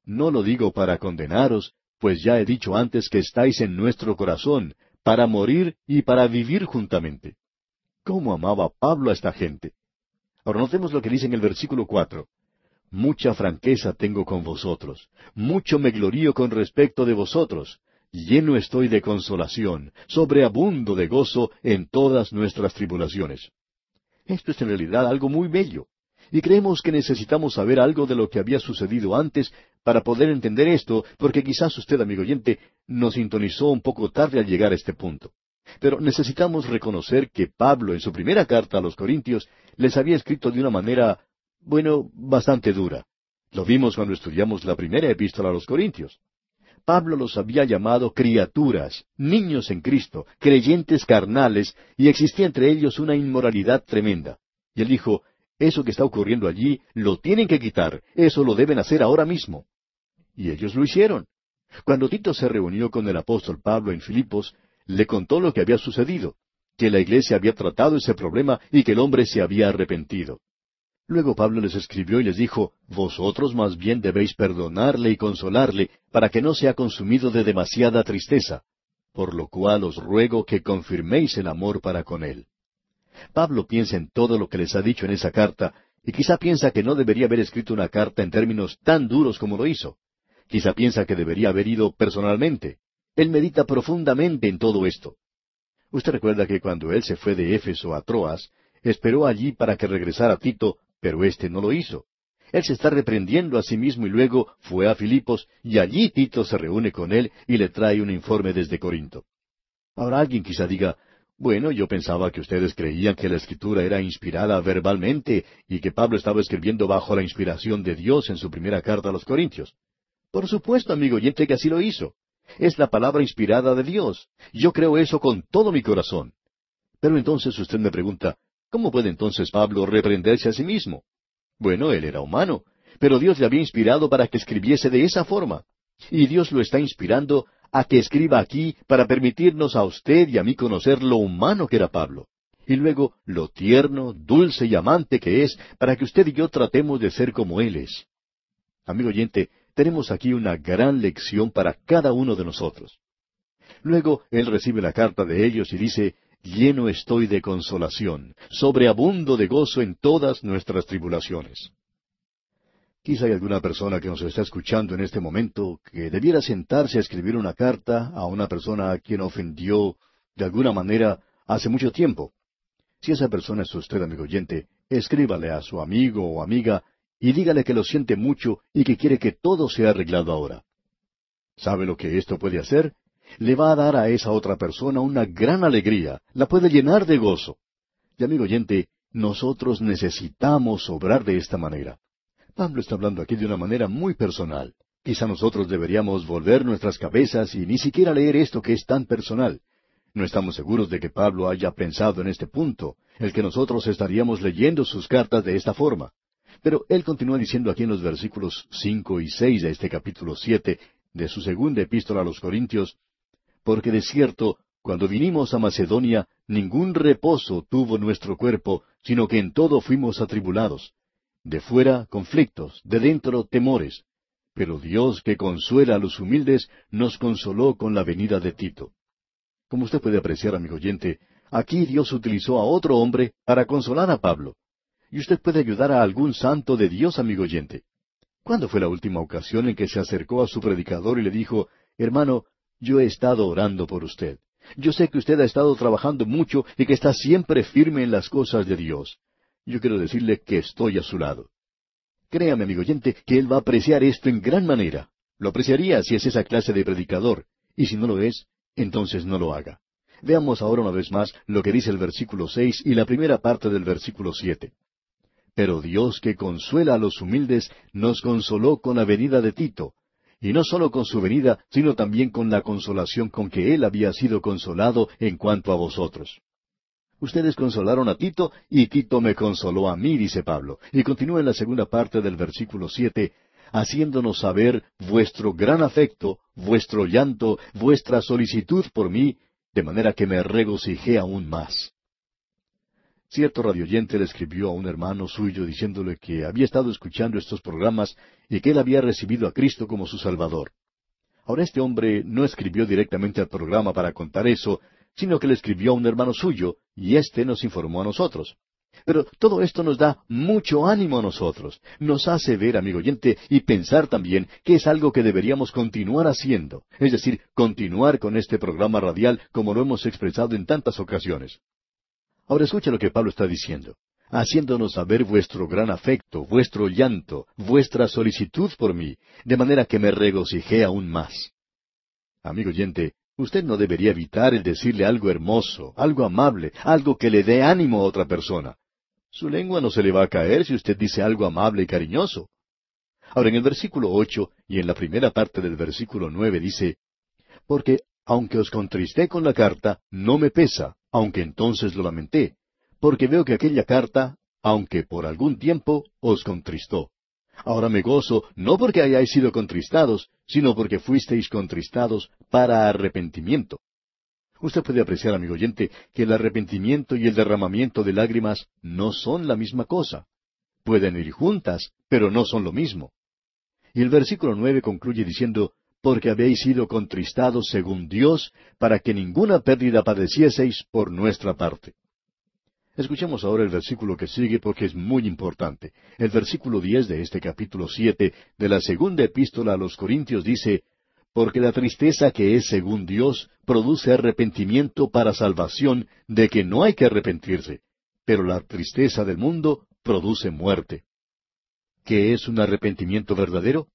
Speaker 1: No lo digo para condenaros, pues ya he dicho antes que estáis en nuestro corazón, para morir y para vivir juntamente. ¿Cómo amaba Pablo a esta gente? Ahora notemos lo que dice en el versículo cuatro. Mucha franqueza tengo con vosotros, mucho me glorío con respecto de vosotros, lleno estoy de consolación, sobreabundo de gozo en todas nuestras tribulaciones. Esto es en realidad algo muy bello. Y creemos que necesitamos saber algo de lo que había sucedido antes para poder entender esto, porque quizás usted, amigo oyente, nos sintonizó un poco tarde al llegar a este punto. Pero necesitamos reconocer que Pablo en su primera carta a los Corintios les había escrito de una manera, bueno, bastante dura. Lo vimos cuando estudiamos la primera epístola a los Corintios. Pablo los había llamado criaturas, niños en Cristo, creyentes carnales, y existía entre ellos una inmoralidad tremenda. Y él dijo, eso que está ocurriendo allí lo tienen que quitar, eso lo deben hacer ahora mismo. Y ellos lo hicieron. Cuando Tito se reunió con el apóstol Pablo en Filipos, le contó lo que había sucedido, que la iglesia había tratado ese problema y que el hombre se había arrepentido. Luego Pablo les escribió y les dijo, Vosotros más bien debéis perdonarle y consolarle, para que no sea consumido de demasiada tristeza, por lo cual os ruego que confirméis el amor para con él. Pablo piensa en todo lo que les ha dicho en esa carta, y quizá piensa que no debería haber escrito una carta en términos tan duros como lo hizo. Quizá piensa que debería haber ido personalmente. Él medita profundamente en todo esto. Usted recuerda que cuando él se fue de Éfeso a Troas, esperó allí para que regresara Tito, pero éste no lo hizo. Él se está reprendiendo a sí mismo y luego fue a Filipos y allí Tito se reúne con él y le trae un informe desde Corinto. Ahora alguien quizá diga, bueno, yo pensaba que ustedes creían que la escritura era inspirada verbalmente y que Pablo estaba escribiendo bajo la inspiración de Dios en su primera carta a los Corintios. Por supuesto, amigo oyente, que así lo hizo. Es la palabra inspirada de Dios. Yo creo eso con todo mi corazón. Pero entonces usted me pregunta, ¿cómo puede entonces Pablo reprenderse a sí mismo? Bueno, él era humano, pero Dios le había inspirado para que escribiese de esa forma. Y Dios lo está inspirando a que escriba aquí para permitirnos a usted y a mí conocer lo humano que era Pablo. Y luego lo tierno, dulce y amante que es para que usted y yo tratemos de ser como Él es. Amigo oyente, tenemos aquí una gran lección para cada uno de nosotros. Luego él recibe la carta de ellos y dice, lleno estoy de consolación, sobreabundo de gozo en todas nuestras tribulaciones. Quizá hay alguna persona que nos está escuchando en este momento que debiera sentarse a escribir una carta a una persona a quien ofendió de alguna manera hace mucho tiempo. Si esa persona es usted, amigo oyente, escríbale a su amigo o amiga y dígale que lo siente mucho y que quiere que todo sea arreglado ahora. ¿Sabe lo que esto puede hacer? Le va a dar a esa otra persona una gran alegría, la puede llenar de gozo. Y amigo oyente, nosotros necesitamos obrar de esta manera. Pablo está hablando aquí de una manera muy personal. Quizá nosotros deberíamos volver nuestras cabezas y ni siquiera leer esto que es tan personal. No estamos seguros de que Pablo haya pensado en este punto, el que nosotros estaríamos leyendo sus cartas de esta forma. Pero él continúa diciendo aquí en los versículos cinco y seis de este capítulo siete de su segunda epístola a los Corintios, porque de cierto, cuando vinimos a Macedonia, ningún reposo tuvo nuestro cuerpo, sino que en todo fuimos atribulados de fuera, conflictos, de dentro, temores. Pero Dios que consuela a los humildes, nos consoló con la venida de Tito. Como usted puede apreciar, amigo oyente, aquí Dios utilizó a otro hombre para consolar a Pablo. Y usted puede ayudar a algún santo de Dios, amigo oyente. ¿Cuándo fue la última ocasión en que se acercó a su predicador y le dijo, hermano, yo he estado orando por usted. Yo sé que usted ha estado trabajando mucho y que está siempre firme en las cosas de Dios yo quiero decirle que estoy a su lado. Créame, amigo oyente, que él va a apreciar esto en gran manera. Lo apreciaría si es esa clase de predicador, y si no lo es, entonces no lo haga. Veamos ahora una vez más lo que dice el versículo seis y la primera parte del versículo siete. Pero Dios que consuela a los humildes nos consoló con la venida de Tito, y no sólo con su venida, sino también con la consolación con que él había sido consolado en cuanto a vosotros. Ustedes consolaron a Tito y Tito me consoló a mí, dice Pablo. Y continúa en la segunda parte del versículo siete, haciéndonos saber vuestro gran afecto, vuestro llanto, vuestra solicitud por mí, de manera que me regocijé aún más. Cierto radioyente le escribió a un hermano suyo diciéndole que había estado escuchando estos programas y que él había recibido a Cristo como su Salvador. Ahora este hombre no escribió directamente al programa para contar eso, sino que le escribió a un hermano suyo, y éste nos informó a nosotros. Pero todo esto nos da mucho ánimo a nosotros, nos hace ver, amigo oyente, y pensar también que es algo que deberíamos continuar haciendo, es decir, continuar con este programa radial como lo hemos expresado en tantas ocasiones. Ahora escucha lo que Pablo está diciendo, haciéndonos saber vuestro gran afecto, vuestro llanto, vuestra solicitud por mí, de manera que me regocijé aún más. Amigo oyente, usted no debería evitar el decirle algo hermoso, algo amable, algo que le dé ánimo a otra persona. Su lengua no se le va a caer si usted dice algo amable y cariñoso. Ahora en el versículo ocho y en la primera parte del versículo nueve dice, Porque aunque os contristé con la carta, no me pesa, aunque entonces lo lamenté, porque veo que aquella carta, aunque por algún tiempo, os contristó. Ahora me gozo, no porque hayáis sido contristados, sino porque fuisteis contristados para arrepentimiento. Usted puede apreciar, amigo oyente, que el arrepentimiento y el derramamiento de lágrimas no son la misma cosa. Pueden ir juntas, pero no son lo mismo. Y el versículo nueve concluye diciendo, porque habéis sido contristados según Dios, para que ninguna pérdida padecieseis por nuestra parte. Escuchemos ahora el versículo que sigue porque es muy importante. El versículo diez de este capítulo siete de la segunda epístola a los Corintios dice, porque la tristeza que es según Dios produce arrepentimiento para salvación, de que no hay que arrepentirse, pero la tristeza del mundo produce muerte. ¿Qué es un arrepentimiento verdadero?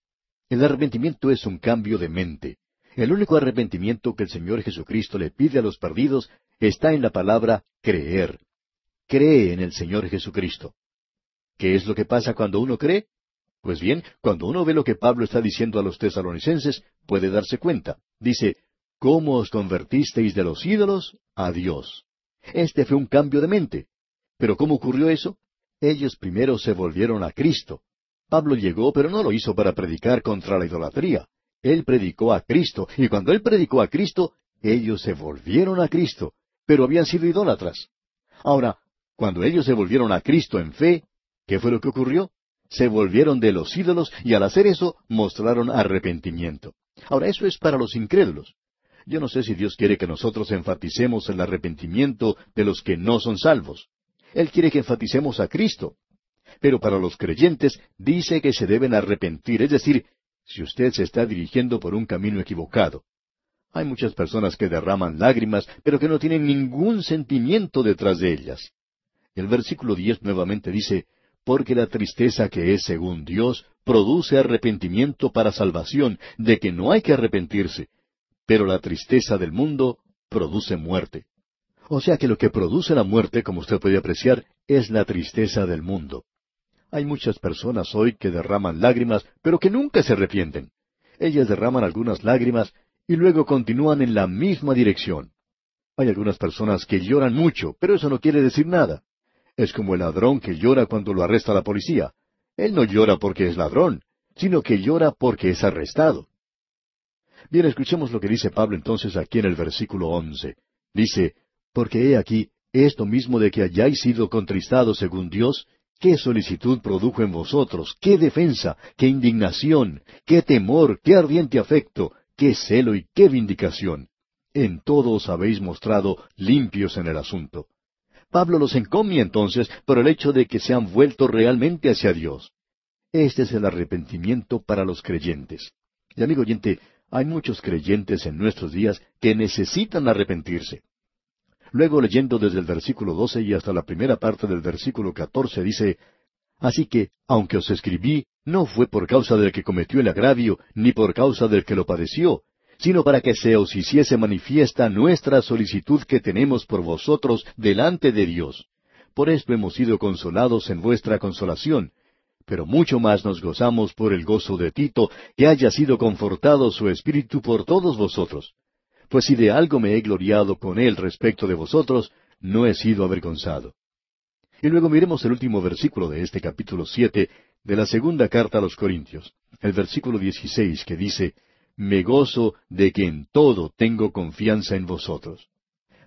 Speaker 1: El arrepentimiento es un cambio de mente. El único arrepentimiento que el Señor Jesucristo le pide a los perdidos está en la palabra creer. Cree en el Señor Jesucristo. ¿Qué es lo que pasa cuando uno cree? Pues bien, cuando uno ve lo que Pablo está diciendo a los tesalonicenses, puede darse cuenta. Dice, ¿cómo os convertisteis de los ídolos a Dios? Este fue un cambio de mente. Pero ¿cómo ocurrió eso? Ellos primero se volvieron a Cristo. Pablo llegó, pero no lo hizo para predicar contra la idolatría. Él predicó a Cristo, y cuando él predicó a Cristo, ellos se volvieron a Cristo, pero habían sido idólatras. Ahora, cuando ellos se volvieron a Cristo en fe, ¿qué fue lo que ocurrió? se volvieron de los ídolos y al hacer eso mostraron arrepentimiento. Ahora, eso es para los incrédulos. Yo no sé si Dios quiere que nosotros enfaticemos el arrepentimiento de los que no son salvos. Él quiere que enfaticemos a Cristo. Pero para los creyentes dice que se deben arrepentir, es decir, si usted se está dirigiendo por un camino equivocado. Hay muchas personas que derraman lágrimas, pero que no tienen ningún sentimiento detrás de ellas. El versículo diez nuevamente dice, porque la tristeza que es según Dios produce arrepentimiento para salvación, de que no hay que arrepentirse, pero la tristeza del mundo produce muerte. O sea que lo que produce la muerte, como usted puede apreciar, es la tristeza del mundo. Hay muchas personas hoy que derraman lágrimas, pero que nunca se arrepienten. Ellas derraman algunas lágrimas y luego continúan en la misma dirección. Hay algunas personas que lloran mucho, pero eso no quiere decir nada. Es como el ladrón que llora cuando lo arresta la policía. Él no llora porque es ladrón, sino que llora porque es arrestado. Bien, escuchemos lo que dice Pablo entonces aquí en el versículo once. Dice, porque he aquí esto mismo de que hayáis sido contristados según Dios, qué solicitud produjo en vosotros, qué defensa, qué indignación, qué temor, qué ardiente afecto, qué celo y qué vindicación. En todo os habéis mostrado limpios en el asunto. Pablo los encomia entonces por el hecho de que se han vuelto realmente hacia Dios. Este es el arrepentimiento para los creyentes. Y amigo oyente, hay muchos creyentes en nuestros días que necesitan arrepentirse. Luego leyendo desde el versículo doce y hasta la primera parte del versículo catorce dice, Así que, aunque os escribí, no fue por causa del que cometió el agravio, ni por causa del que lo padeció, sino para que se os hiciese manifiesta nuestra solicitud que tenemos por vosotros delante de Dios. Por esto hemos sido consolados en vuestra consolación, pero mucho más nos gozamos por el gozo de Tito, que haya sido confortado su espíritu por todos vosotros. Pues si de algo me he gloriado con él respecto de vosotros, no he sido avergonzado. Y luego miremos el último versículo de este capítulo siete de la segunda carta a los Corintios, el versículo dieciséis que dice, Me gozo de que en todo tengo confianza en vosotros.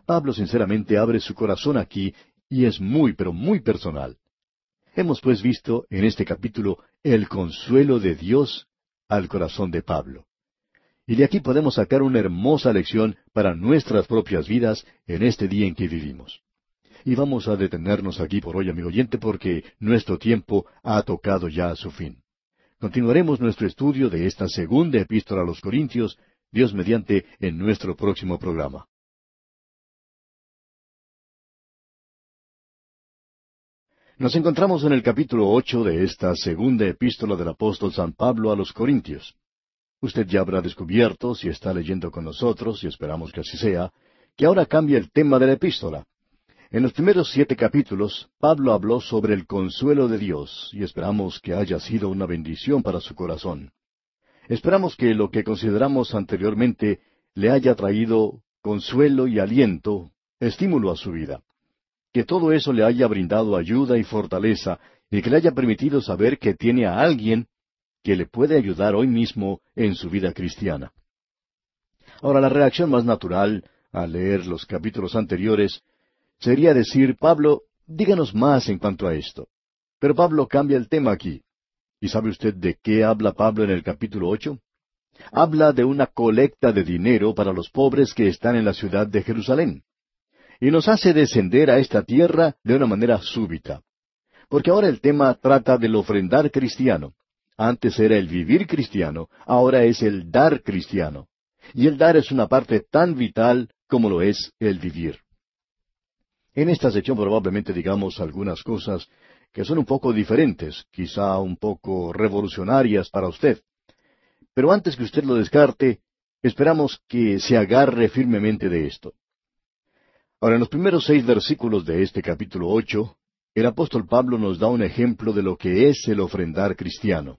Speaker 1: Pablo sinceramente abre su corazón aquí y es muy, pero muy personal. Hemos pues visto en este capítulo el consuelo de Dios al corazón de Pablo. Y de aquí podemos sacar una hermosa lección para nuestras propias vidas en este día en que vivimos. Y vamos a detenernos aquí por hoy, amigo oyente, porque nuestro tiempo ha tocado ya a su fin. Continuaremos nuestro estudio de esta segunda epístola a los Corintios, Dios mediante, en nuestro próximo programa. Nos encontramos en el capítulo ocho de esta segunda epístola del apóstol San Pablo a los Corintios. Usted ya habrá descubierto, si está leyendo con nosotros, y esperamos que así sea, que ahora cambia el tema de la epístola. En los primeros siete capítulos, Pablo habló sobre el consuelo de Dios, y esperamos que haya sido una bendición para su corazón. Esperamos que lo que consideramos anteriormente le haya traído consuelo y aliento, estímulo a su vida que todo eso le haya brindado ayuda y fortaleza y que le haya permitido saber que tiene a alguien que le puede ayudar hoy mismo en su vida cristiana. Ahora, la reacción más natural al leer los capítulos anteriores sería decir, Pablo, díganos más en cuanto a esto. Pero Pablo cambia el tema aquí. ¿Y sabe usted de qué habla Pablo en el capítulo ocho? Habla de una colecta de dinero para los pobres que están en la ciudad de Jerusalén y nos hace descender a esta tierra de una manera súbita. Porque ahora el tema trata del ofrendar cristiano. Antes era el vivir cristiano, ahora es el dar cristiano. Y el dar es una parte tan vital como lo es el vivir. En esta sección probablemente digamos algunas cosas que son un poco diferentes, quizá un poco revolucionarias para usted. Pero antes que usted lo descarte, esperamos que se agarre firmemente de esto. Ahora, en los primeros seis versículos de este capítulo ocho, el apóstol Pablo nos da un ejemplo de lo que es el ofrendar cristiano.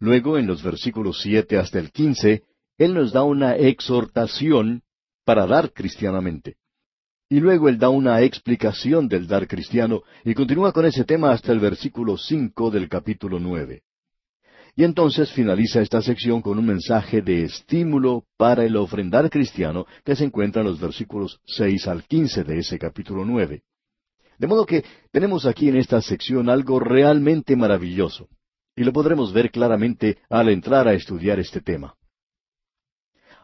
Speaker 1: Luego, en los versículos siete hasta el quince, él nos da una exhortación para dar cristianamente. Y luego él da una explicación del dar cristiano y continúa con ese tema hasta el versículo cinco del capítulo nueve. Y entonces finaliza esta sección con un mensaje de estímulo para el ofrendar cristiano que se encuentra en los versículos seis al quince de ese capítulo nueve. De modo que tenemos aquí en esta sección algo realmente maravilloso, y lo podremos ver claramente al entrar a estudiar este tema.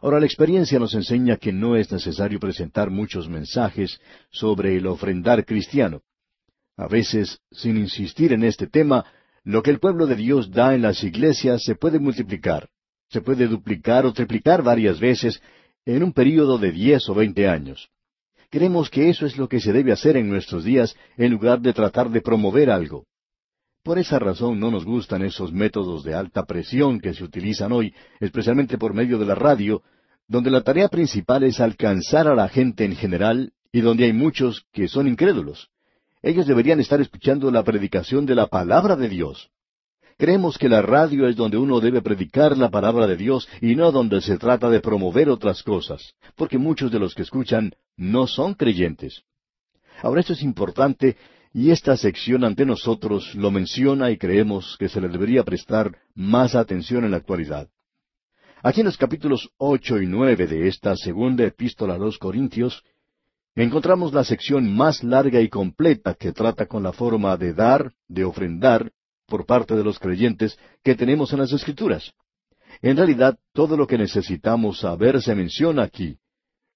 Speaker 1: Ahora, la experiencia nos enseña que no es necesario presentar muchos mensajes sobre el ofrendar cristiano. A veces, sin insistir en este tema, lo que el pueblo de Dios da en las iglesias se puede multiplicar, se puede duplicar o triplicar varias veces en un período de diez o veinte años. Creemos que eso es lo que se debe hacer en nuestros días en lugar de tratar de promover algo. Por esa razón no nos gustan esos métodos de alta presión que se utilizan hoy, especialmente por medio de la radio, donde la tarea principal es alcanzar a la gente en general y donde hay muchos que son incrédulos. Ellos deberían estar escuchando la predicación de la palabra de Dios. Creemos que la radio es donde uno debe predicar la palabra de Dios y no donde se trata de promover otras cosas, porque muchos de los que escuchan no son creyentes. Ahora esto es importante y esta sección ante nosotros lo menciona y creemos que se le debería prestar más atención en la actualidad. Aquí en los capítulos ocho y nueve de esta segunda epístola a los Corintios, encontramos la sección más larga y completa que trata con la forma de dar, de ofrendar, por parte de los creyentes que tenemos en las Escrituras. En realidad, todo lo que necesitamos saber se menciona aquí.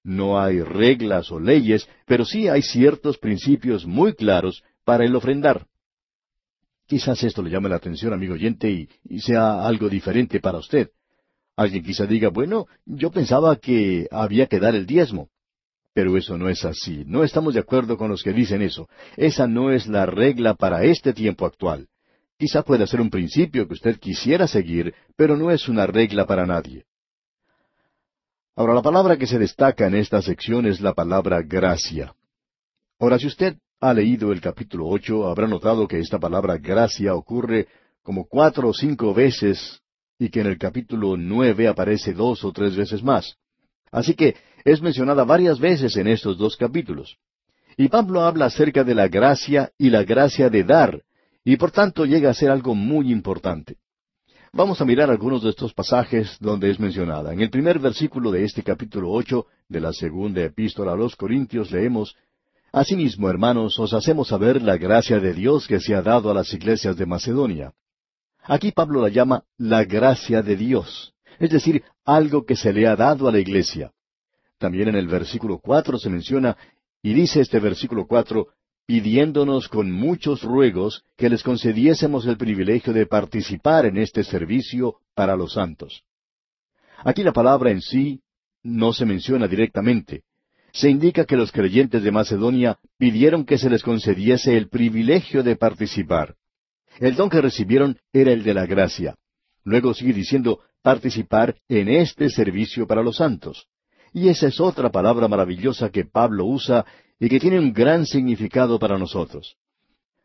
Speaker 1: No hay reglas o leyes, pero sí hay ciertos principios muy claros para el ofrendar. Quizás esto le llame la atención, amigo oyente, y, y sea algo diferente para usted. Alguien quizá diga, bueno, yo pensaba que había que dar el diezmo. Pero eso no es así. No estamos de acuerdo con los que dicen eso. Esa no es la regla para este tiempo actual. Quizá pueda ser un principio que usted quisiera seguir, pero no es una regla para nadie. Ahora, la palabra que se destaca en esta sección es la palabra gracia. Ahora, si usted ha leído el capítulo ocho, habrá notado que esta palabra gracia ocurre como cuatro o cinco veces y que en el capítulo nueve aparece dos o tres veces más. Así que es mencionada varias veces en estos dos capítulos. Y Pablo habla acerca de la gracia y la gracia de dar, y por tanto llega a ser algo muy importante. Vamos a mirar algunos de estos pasajes donde es mencionada. En el primer versículo de este capítulo ocho de la segunda epístola a los Corintios leemos Asimismo, hermanos, os hacemos saber la gracia de Dios que se ha dado a las iglesias de Macedonia. Aquí Pablo la llama la gracia de Dios, es decir, algo que se le ha dado a la iglesia. También en el versículo cuatro se menciona, y dice este versículo cuatro, pidiéndonos con muchos ruegos que les concediésemos el privilegio de participar en este servicio para los santos. Aquí la palabra en sí no se menciona directamente. Se indica que los creyentes de Macedonia pidieron que se les concediese el privilegio de participar. El don que recibieron era el de la gracia. Luego sigue diciendo participar en este servicio para los santos. Y esa es otra palabra maravillosa que Pablo usa y que tiene un gran significado para nosotros.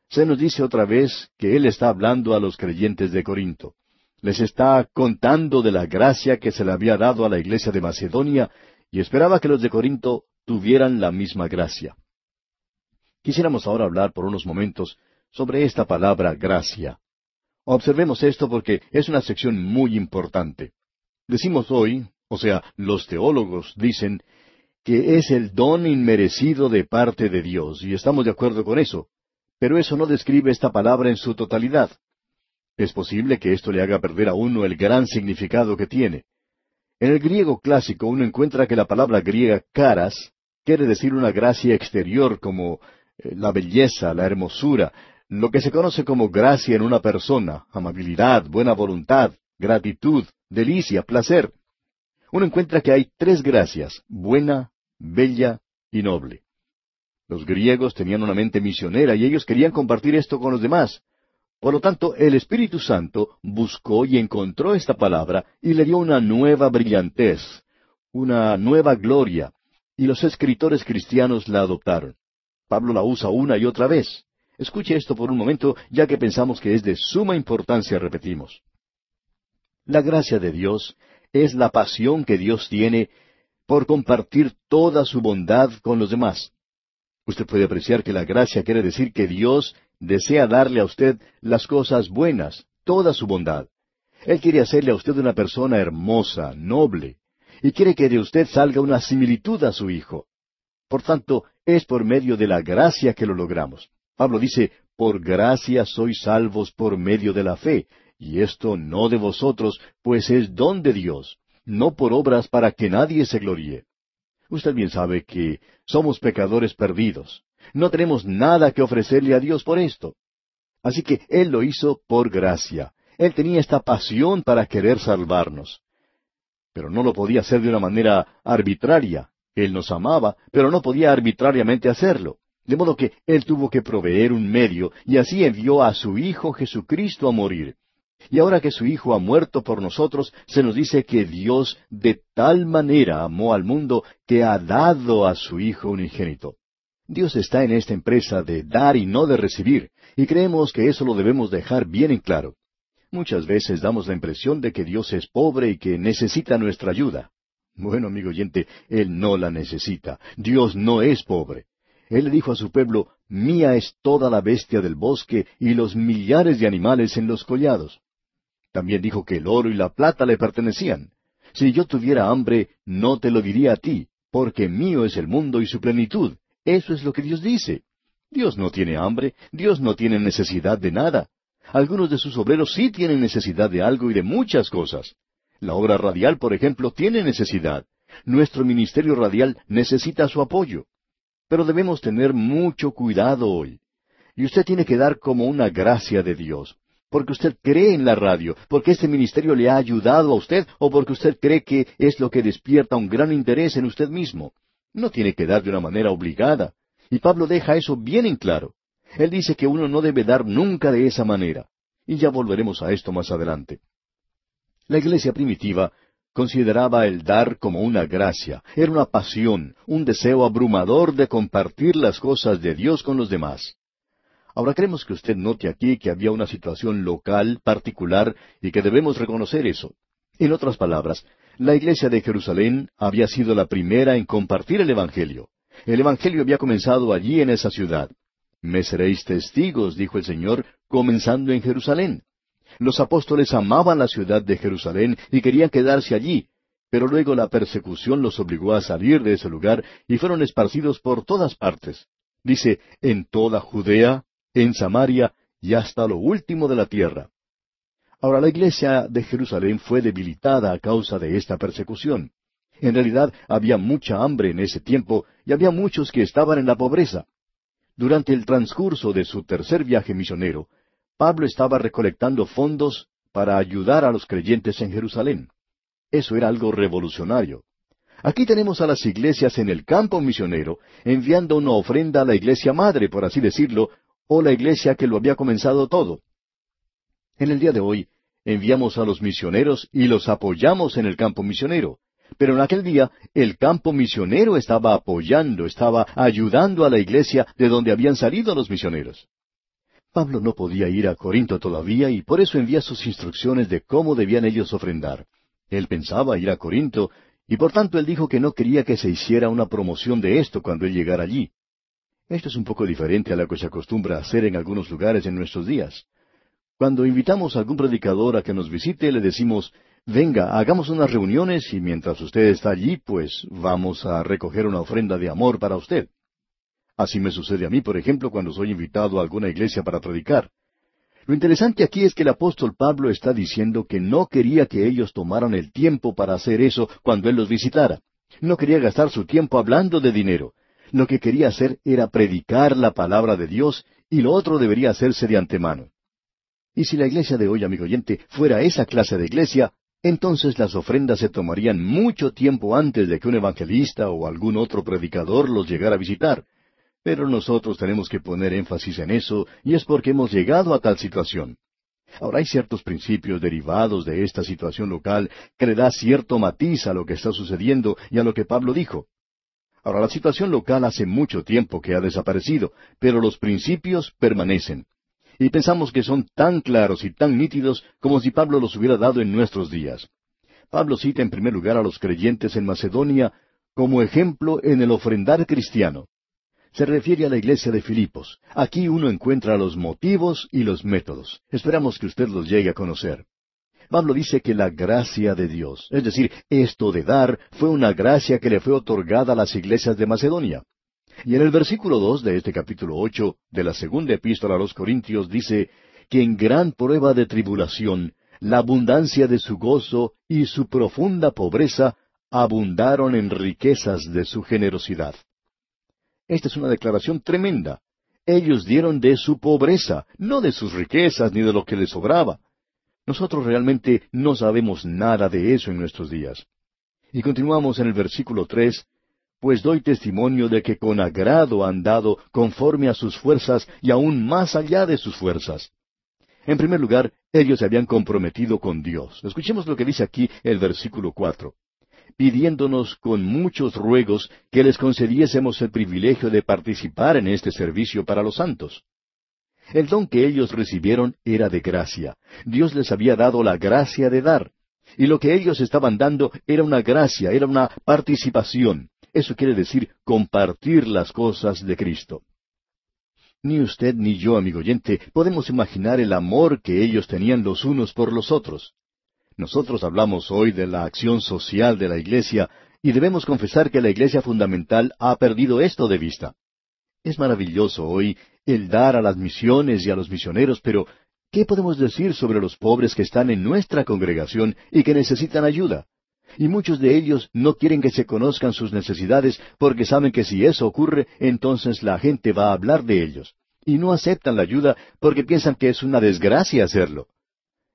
Speaker 1: Se nos dice otra vez que Él está hablando a los creyentes de Corinto. Les está contando de la gracia que se le había dado a la iglesia de Macedonia y esperaba que los de Corinto tuvieran la misma gracia. Quisiéramos ahora hablar por unos momentos sobre esta palabra gracia. Observemos esto porque es una sección muy importante. Decimos hoy, o sea, los teólogos dicen que es el don inmerecido de parte de Dios, y estamos de acuerdo con eso. Pero eso no describe esta palabra en su totalidad. Es posible que esto le haga perder a uno el gran significado que tiene. En el griego clásico uno encuentra que la palabra griega caras quiere decir una gracia exterior como eh, la belleza, la hermosura, lo que se conoce como gracia en una persona, amabilidad, buena voluntad, gratitud, delicia, placer. Uno encuentra que hay tres gracias, buena, bella y noble. Los griegos tenían una mente misionera y ellos querían compartir esto con los demás. Por lo tanto, el Espíritu Santo buscó y encontró esta palabra y le dio una nueva brillantez, una nueva gloria, y los escritores cristianos la adoptaron. Pablo la usa una y otra vez. Escuche esto por un momento, ya que pensamos que es de suma importancia, repetimos. La gracia de Dios es la pasión que Dios tiene por compartir toda su bondad con los demás. Usted puede apreciar que la gracia quiere decir que Dios desea darle a usted las cosas buenas, toda su bondad. Él quiere hacerle a usted una persona hermosa, noble, y quiere que de usted salga una similitud a su Hijo. Por tanto, es por medio de la gracia que lo logramos. Pablo dice, por gracia sois salvos por medio de la fe, y esto no de vosotros, pues es don de Dios, no por obras para que nadie se gloríe. Usted bien sabe que somos pecadores perdidos. No tenemos nada que ofrecerle a Dios por esto. Así que Él lo hizo por gracia. Él tenía esta pasión para querer salvarnos. Pero no lo podía hacer de una manera arbitraria. Él nos amaba, pero no podía arbitrariamente hacerlo. De modo que Él tuvo que proveer un medio, y así envió a su Hijo Jesucristo a morir. Y ahora que su Hijo ha muerto por nosotros, se nos dice que Dios de tal manera amó al mundo que ha dado a su Hijo unigénito. Dios está en esta empresa de dar y no de recibir, y creemos que eso lo debemos dejar bien en claro. Muchas veces damos la impresión de que Dios es pobre y que necesita nuestra ayuda. Bueno, amigo oyente, Él no la necesita. Dios no es pobre. Él le dijo a su pueblo, Mía es toda la bestia del bosque y los millares de animales en los collados. También dijo que el oro y la plata le pertenecían. Si yo tuviera hambre, no te lo diría a ti, porque mío es el mundo y su plenitud. Eso es lo que Dios dice. Dios no tiene hambre, Dios no tiene necesidad de nada. Algunos de sus obreros sí tienen necesidad de algo y de muchas cosas. La obra radial, por ejemplo, tiene necesidad. Nuestro ministerio radial necesita su apoyo. Pero debemos tener mucho cuidado hoy. Y usted tiene que dar como una gracia de Dios porque usted cree en la radio, porque este ministerio le ha ayudado a usted o porque usted cree que es lo que despierta un gran interés en usted mismo. No tiene que dar de una manera obligada. Y Pablo deja eso bien en claro. Él dice que uno no debe dar nunca de esa manera. Y ya volveremos a esto más adelante. La iglesia primitiva consideraba el dar como una gracia, era una pasión, un deseo abrumador de compartir las cosas de Dios con los demás. Ahora queremos que usted note aquí que había una situación local, particular, y que debemos reconocer eso. En otras palabras, la iglesia de Jerusalén había sido la primera en compartir el Evangelio. El Evangelio había comenzado allí en esa ciudad. Me seréis testigos, dijo el Señor, comenzando en Jerusalén. Los apóstoles amaban la ciudad de Jerusalén y querían quedarse allí, pero luego la persecución los obligó a salir de ese lugar y fueron esparcidos por todas partes. Dice, en toda Judea, en Samaria y hasta lo último de la tierra. Ahora la iglesia de Jerusalén fue debilitada a causa de esta persecución. En realidad había mucha hambre en ese tiempo y había muchos que estaban en la pobreza. Durante el transcurso de su tercer viaje misionero, Pablo estaba recolectando fondos para ayudar a los creyentes en Jerusalén. Eso era algo revolucionario. Aquí tenemos a las iglesias en el campo misionero enviando una ofrenda a la iglesia madre, por así decirlo, o la iglesia que lo había comenzado todo. En el día de hoy, enviamos a los misioneros y los apoyamos en el campo misionero. Pero en aquel día el campo misionero estaba apoyando, estaba ayudando a la iglesia de donde habían salido los misioneros. Pablo no podía ir a Corinto todavía y por eso envía sus instrucciones de cómo debían ellos ofrendar. Él pensaba ir a Corinto y por tanto él dijo que no quería que se hiciera una promoción de esto cuando él llegara allí. Esto es un poco diferente a lo que se acostumbra hacer en algunos lugares en nuestros días. Cuando invitamos a algún predicador a que nos visite, le decimos, venga, hagamos unas reuniones y mientras usted está allí, pues vamos a recoger una ofrenda de amor para usted. Así me sucede a mí, por ejemplo, cuando soy invitado a alguna iglesia para predicar. Lo interesante aquí es que el apóstol Pablo está diciendo que no quería que ellos tomaran el tiempo para hacer eso cuando él los visitara. No quería gastar su tiempo hablando de dinero. Lo que quería hacer era predicar la palabra de Dios y lo otro debería hacerse de antemano. Y si la iglesia de hoy, amigo oyente, fuera esa clase de iglesia, entonces las ofrendas se tomarían mucho tiempo antes de que un evangelista o algún otro predicador los llegara a visitar. Pero nosotros tenemos que poner énfasis en eso, y es porque hemos llegado a tal situación. Ahora hay ciertos principios derivados de esta situación local que le da cierto matiz a lo que está sucediendo y a lo que Pablo dijo. Ahora, la situación local hace mucho tiempo que ha desaparecido, pero los principios permanecen. Y pensamos que son tan claros y tan nítidos como si Pablo los hubiera dado en nuestros días. Pablo cita en primer lugar a los creyentes en Macedonia como ejemplo en el ofrendar cristiano. Se refiere a la iglesia de Filipos. Aquí uno encuentra los motivos y los métodos. Esperamos que usted los llegue a conocer. Pablo dice que la gracia de Dios, es decir, esto de dar, fue una gracia que le fue otorgada a las iglesias de Macedonia. Y en el versículo dos de este capítulo ocho de la segunda epístola a los Corintios dice que en gran prueba de tribulación, la abundancia de su gozo y su profunda pobreza abundaron en riquezas de su generosidad. Esta es una declaración tremenda. Ellos dieron de su pobreza, no de sus riquezas ni de lo que les sobraba. Nosotros realmente no sabemos nada de eso en nuestros días. Y continuamos en el versículo tres, pues doy testimonio de que con agrado han dado conforme a sus fuerzas y aún más allá de sus fuerzas. En primer lugar, ellos se habían comprometido con Dios. Escuchemos lo que dice aquí el versículo cuatro. Pidiéndonos con muchos ruegos que les concediésemos el privilegio de participar en este servicio para los santos. El don que ellos recibieron era de gracia. Dios les había dado la gracia de dar. Y lo que ellos estaban dando era una gracia, era una participación. Eso quiere decir compartir las cosas de Cristo. Ni usted ni yo, amigo oyente, podemos imaginar el amor que ellos tenían los unos por los otros. Nosotros hablamos hoy de la acción social de la Iglesia y debemos confesar que la Iglesia fundamental ha perdido esto de vista. Es maravilloso hoy el dar a las misiones y a los misioneros, pero ¿qué podemos decir sobre los pobres que están en nuestra congregación y que necesitan ayuda? Y muchos de ellos no quieren que se conozcan sus necesidades porque saben que si eso ocurre, entonces la gente va a hablar de ellos. Y no aceptan la ayuda porque piensan que es una desgracia hacerlo.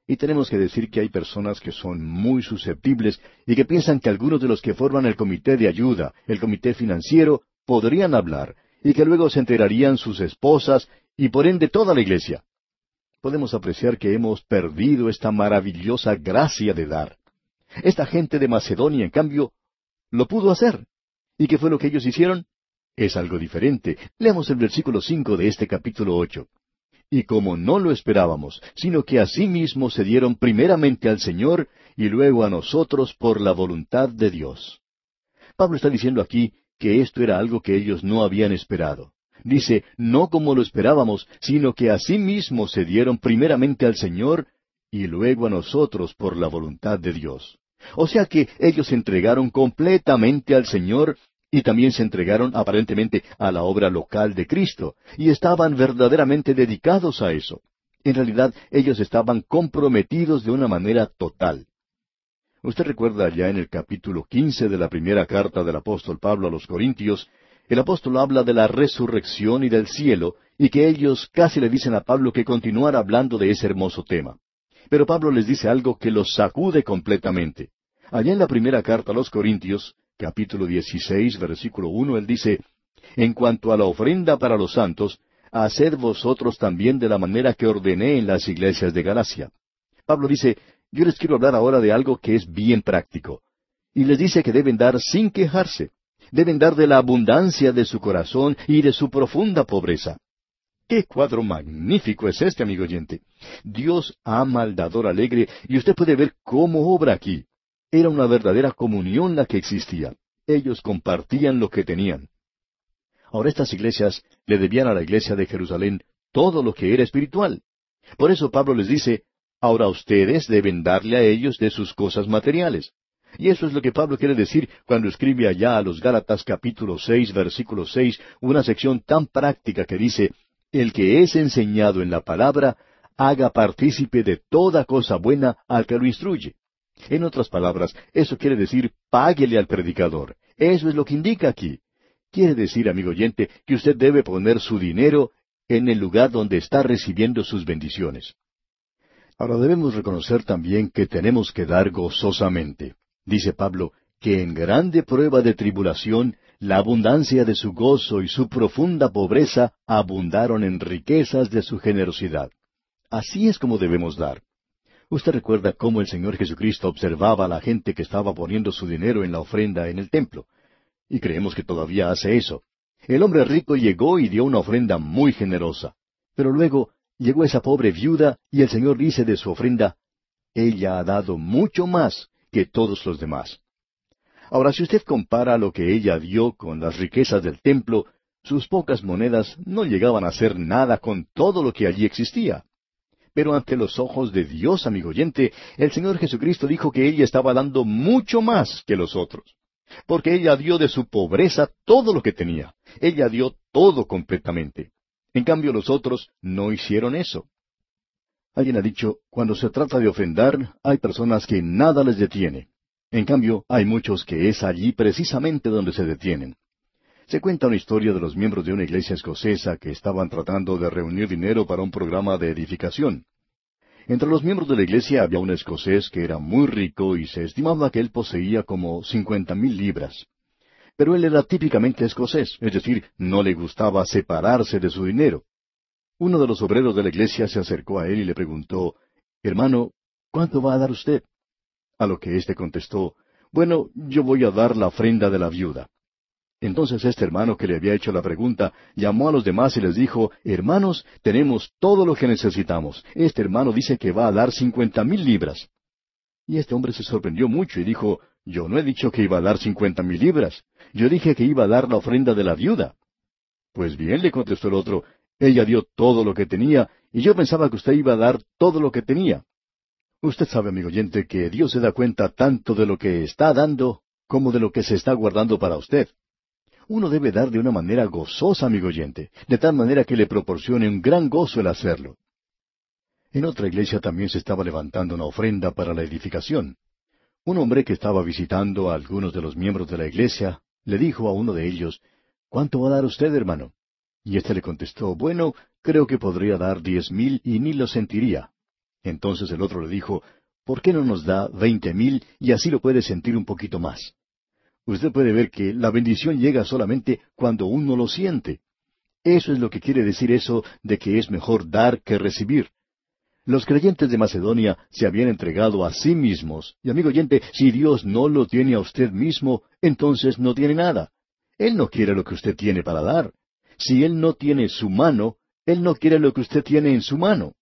Speaker 1: Y tenemos que decir que hay personas que son muy susceptibles y que piensan que algunos de los que forman el comité de ayuda, el comité financiero, podrían hablar y que luego se enterarían sus esposas y por ende toda la iglesia. Podemos apreciar que hemos perdido esta maravillosa gracia de dar. Esta gente de Macedonia, en cambio, lo pudo hacer. ¿Y qué fue lo que ellos hicieron? Es algo diferente. Leamos el versículo cinco de este capítulo ocho. Y como no lo esperábamos, sino que asimismo se dieron primeramente al Señor y luego a nosotros por la voluntad de Dios. Pablo está diciendo aquí que esto era algo que ellos no habían esperado. Dice, no como lo esperábamos, sino que asimismo se dieron primeramente al Señor y luego a nosotros por la voluntad de Dios. O sea que ellos se entregaron completamente al Señor y también se entregaron aparentemente a la obra local de Cristo, y estaban verdaderamente dedicados a eso. En realidad ellos estaban comprometidos de una manera total. Usted recuerda ya en el capítulo quince de la primera carta del apóstol Pablo a los Corintios, el apóstol habla de la resurrección y del cielo, y que ellos casi le dicen a Pablo que continuara hablando de ese hermoso tema. Pero Pablo les dice algo que los sacude completamente. Allá en la primera carta a los Corintios, capítulo 16, versículo uno, él dice, En cuanto a la ofrenda para los santos, haced vosotros también de la manera que ordené en las iglesias de Galacia. Pablo dice, yo les quiero hablar ahora de algo que es bien práctico. Y les dice que deben dar sin quejarse. Deben dar de la abundancia de su corazón y de su profunda pobreza. ¡Qué cuadro magnífico es este, amigo oyente! Dios ama al dador alegre y usted puede ver cómo obra aquí. Era una verdadera comunión la que existía. Ellos compartían lo que tenían. Ahora estas iglesias le debían a la iglesia de Jerusalén todo lo que era espiritual. Por eso Pablo les dice, ahora ustedes deben darle a ellos de sus cosas materiales. Y eso es lo que Pablo quiere decir cuando escribe allá a los Gálatas capítulo seis, versículo seis, una sección tan práctica que dice, El que es enseñado en la palabra, haga partícipe de toda cosa buena al que lo instruye. En otras palabras, eso quiere decir páguele al predicador. Eso es lo que indica aquí. Quiere decir, amigo oyente, que usted debe poner su dinero en el lugar donde está recibiendo sus bendiciones. Ahora debemos reconocer también que tenemos que dar gozosamente. Dice Pablo, que en grande prueba de tribulación, la abundancia de su gozo y su profunda pobreza abundaron en riquezas de su generosidad. Así es como debemos dar. Usted recuerda cómo el Señor Jesucristo observaba a la gente que estaba poniendo su dinero en la ofrenda en el templo. Y creemos que todavía hace eso. El hombre rico llegó y dio una ofrenda muy generosa. Pero luego llegó esa pobre viuda y el Señor dice de su ofrenda, ella ha dado mucho más que todos los demás. Ahora, si usted compara lo que ella dio con las riquezas del templo, sus pocas monedas no llegaban a ser nada con todo lo que allí existía. Pero ante los ojos de Dios, amigo oyente, el Señor Jesucristo dijo que ella estaba dando mucho más que los otros. Porque ella dio de su pobreza todo lo que tenía. Ella dio todo completamente. En cambio los otros no hicieron eso. Alguien ha dicho, cuando se trata de ofrendar, hay personas que nada les detiene. En cambio, hay muchos que es allí precisamente donde se detienen. Se cuenta una historia de los miembros de una iglesia escocesa que estaban tratando de reunir dinero para un programa de edificación. Entre los miembros de la iglesia había un escocés que era muy rico y se estimaba que él poseía como cincuenta mil libras. Pero él era típicamente escocés, es decir, no le gustaba separarse de su dinero. Uno de los obreros de la iglesia se acercó a él y le preguntó, Hermano, ¿cuánto va a dar usted? A lo que éste contestó, Bueno, yo voy a dar la ofrenda de la viuda. Entonces este hermano que le había hecho la pregunta llamó a los demás y les dijo, Hermanos, tenemos todo lo que necesitamos. Este hermano dice que va a dar cincuenta mil libras. Y este hombre se sorprendió mucho y dijo, Yo no he dicho que iba a dar cincuenta mil libras. Yo dije que iba a dar la ofrenda de la viuda. Pues bien, le contestó el otro, ella dio todo lo que tenía, y yo pensaba que usted iba a dar todo lo que tenía. Usted sabe, amigo oyente, que Dios se da cuenta tanto de lo que está dando como de lo que se está guardando para usted uno debe dar de una manera gozosa, amigo oyente, de tal manera que le proporcione un gran gozo el hacerlo. En otra iglesia también se estaba levantando una ofrenda para la edificación. Un hombre que estaba visitando a algunos de los miembros de la iglesia le dijo a uno de ellos, ¿Cuánto va a dar usted, hermano? Y éste le contestó, Bueno, creo que podría dar diez mil y ni lo sentiría. Entonces el otro le dijo, ¿Por qué no nos da veinte mil y así lo puede sentir un poquito más? usted puede ver que la bendición llega solamente cuando uno lo siente. Eso es lo que quiere decir eso de que es mejor dar que recibir. Los creyentes de Macedonia se habían entregado a sí mismos, y amigo oyente, si Dios no lo tiene a usted mismo, entonces no tiene nada. Él no quiere lo que usted tiene para dar. Si Él no tiene su mano, Él no quiere lo que usted tiene en su mano.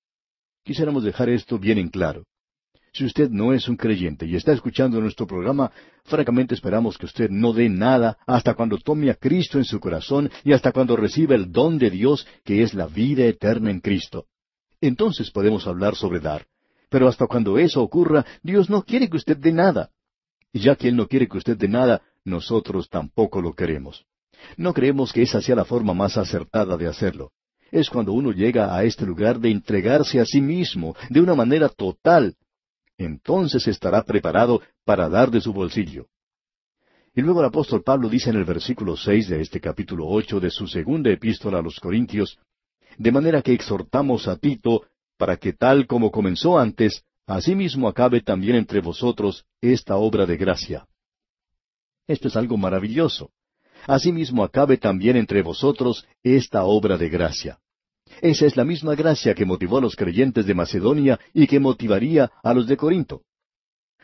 Speaker 1: Quisiéramos dejar esto bien en claro. Si usted no es un creyente y está escuchando nuestro programa, francamente esperamos que usted no dé nada hasta cuando tome a Cristo en su corazón y hasta cuando reciba el don de Dios que es la vida eterna en Cristo. Entonces podemos hablar sobre dar. Pero hasta cuando eso ocurra, Dios no quiere que usted dé nada. Y ya que Él no quiere que usted dé nada, nosotros tampoco lo queremos. No creemos que esa sea la forma más acertada de hacerlo. Es cuando uno llega a este lugar de entregarse a sí mismo de una manera total, entonces estará preparado para dar de su bolsillo. Y luego el apóstol Pablo dice en el versículo seis de este capítulo ocho de su segunda epístola a los Corintios, de manera que exhortamos a Tito para que tal como comenzó antes, asimismo acabe también entre vosotros esta obra de gracia. Esto es algo maravilloso. Asimismo acabe también entre vosotros esta obra de gracia. Esa es la misma gracia que motivó a los creyentes de Macedonia y que motivaría a los de Corinto.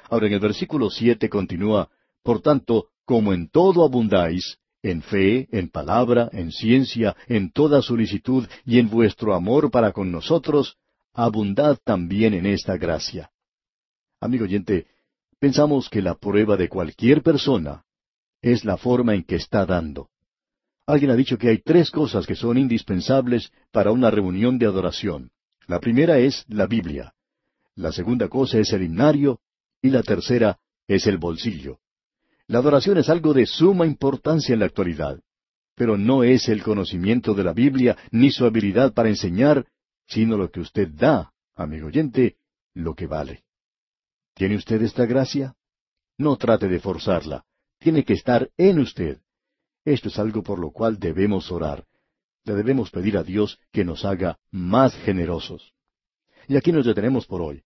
Speaker 1: Ahora en el versículo siete continúa, Por tanto, como en todo abundáis, en fe, en palabra, en ciencia, en toda solicitud y en vuestro amor para con nosotros, abundad también en esta gracia. Amigo oyente, pensamos que la prueba de cualquier persona es la forma en que está dando. Alguien ha dicho que hay tres cosas que son indispensables para una reunión de adoración. La primera es la Biblia. La segunda cosa es el himnario. Y la tercera es el bolsillo. La adoración es algo de suma importancia en la actualidad. Pero no es el conocimiento de la Biblia ni su habilidad para enseñar, sino lo que usted da, amigo oyente, lo que vale. ¿Tiene usted esta gracia? No trate de forzarla. Tiene que estar en usted. Esto es algo por lo cual debemos orar. Le debemos pedir a Dios que nos haga más generosos. Y aquí nos detenemos por hoy.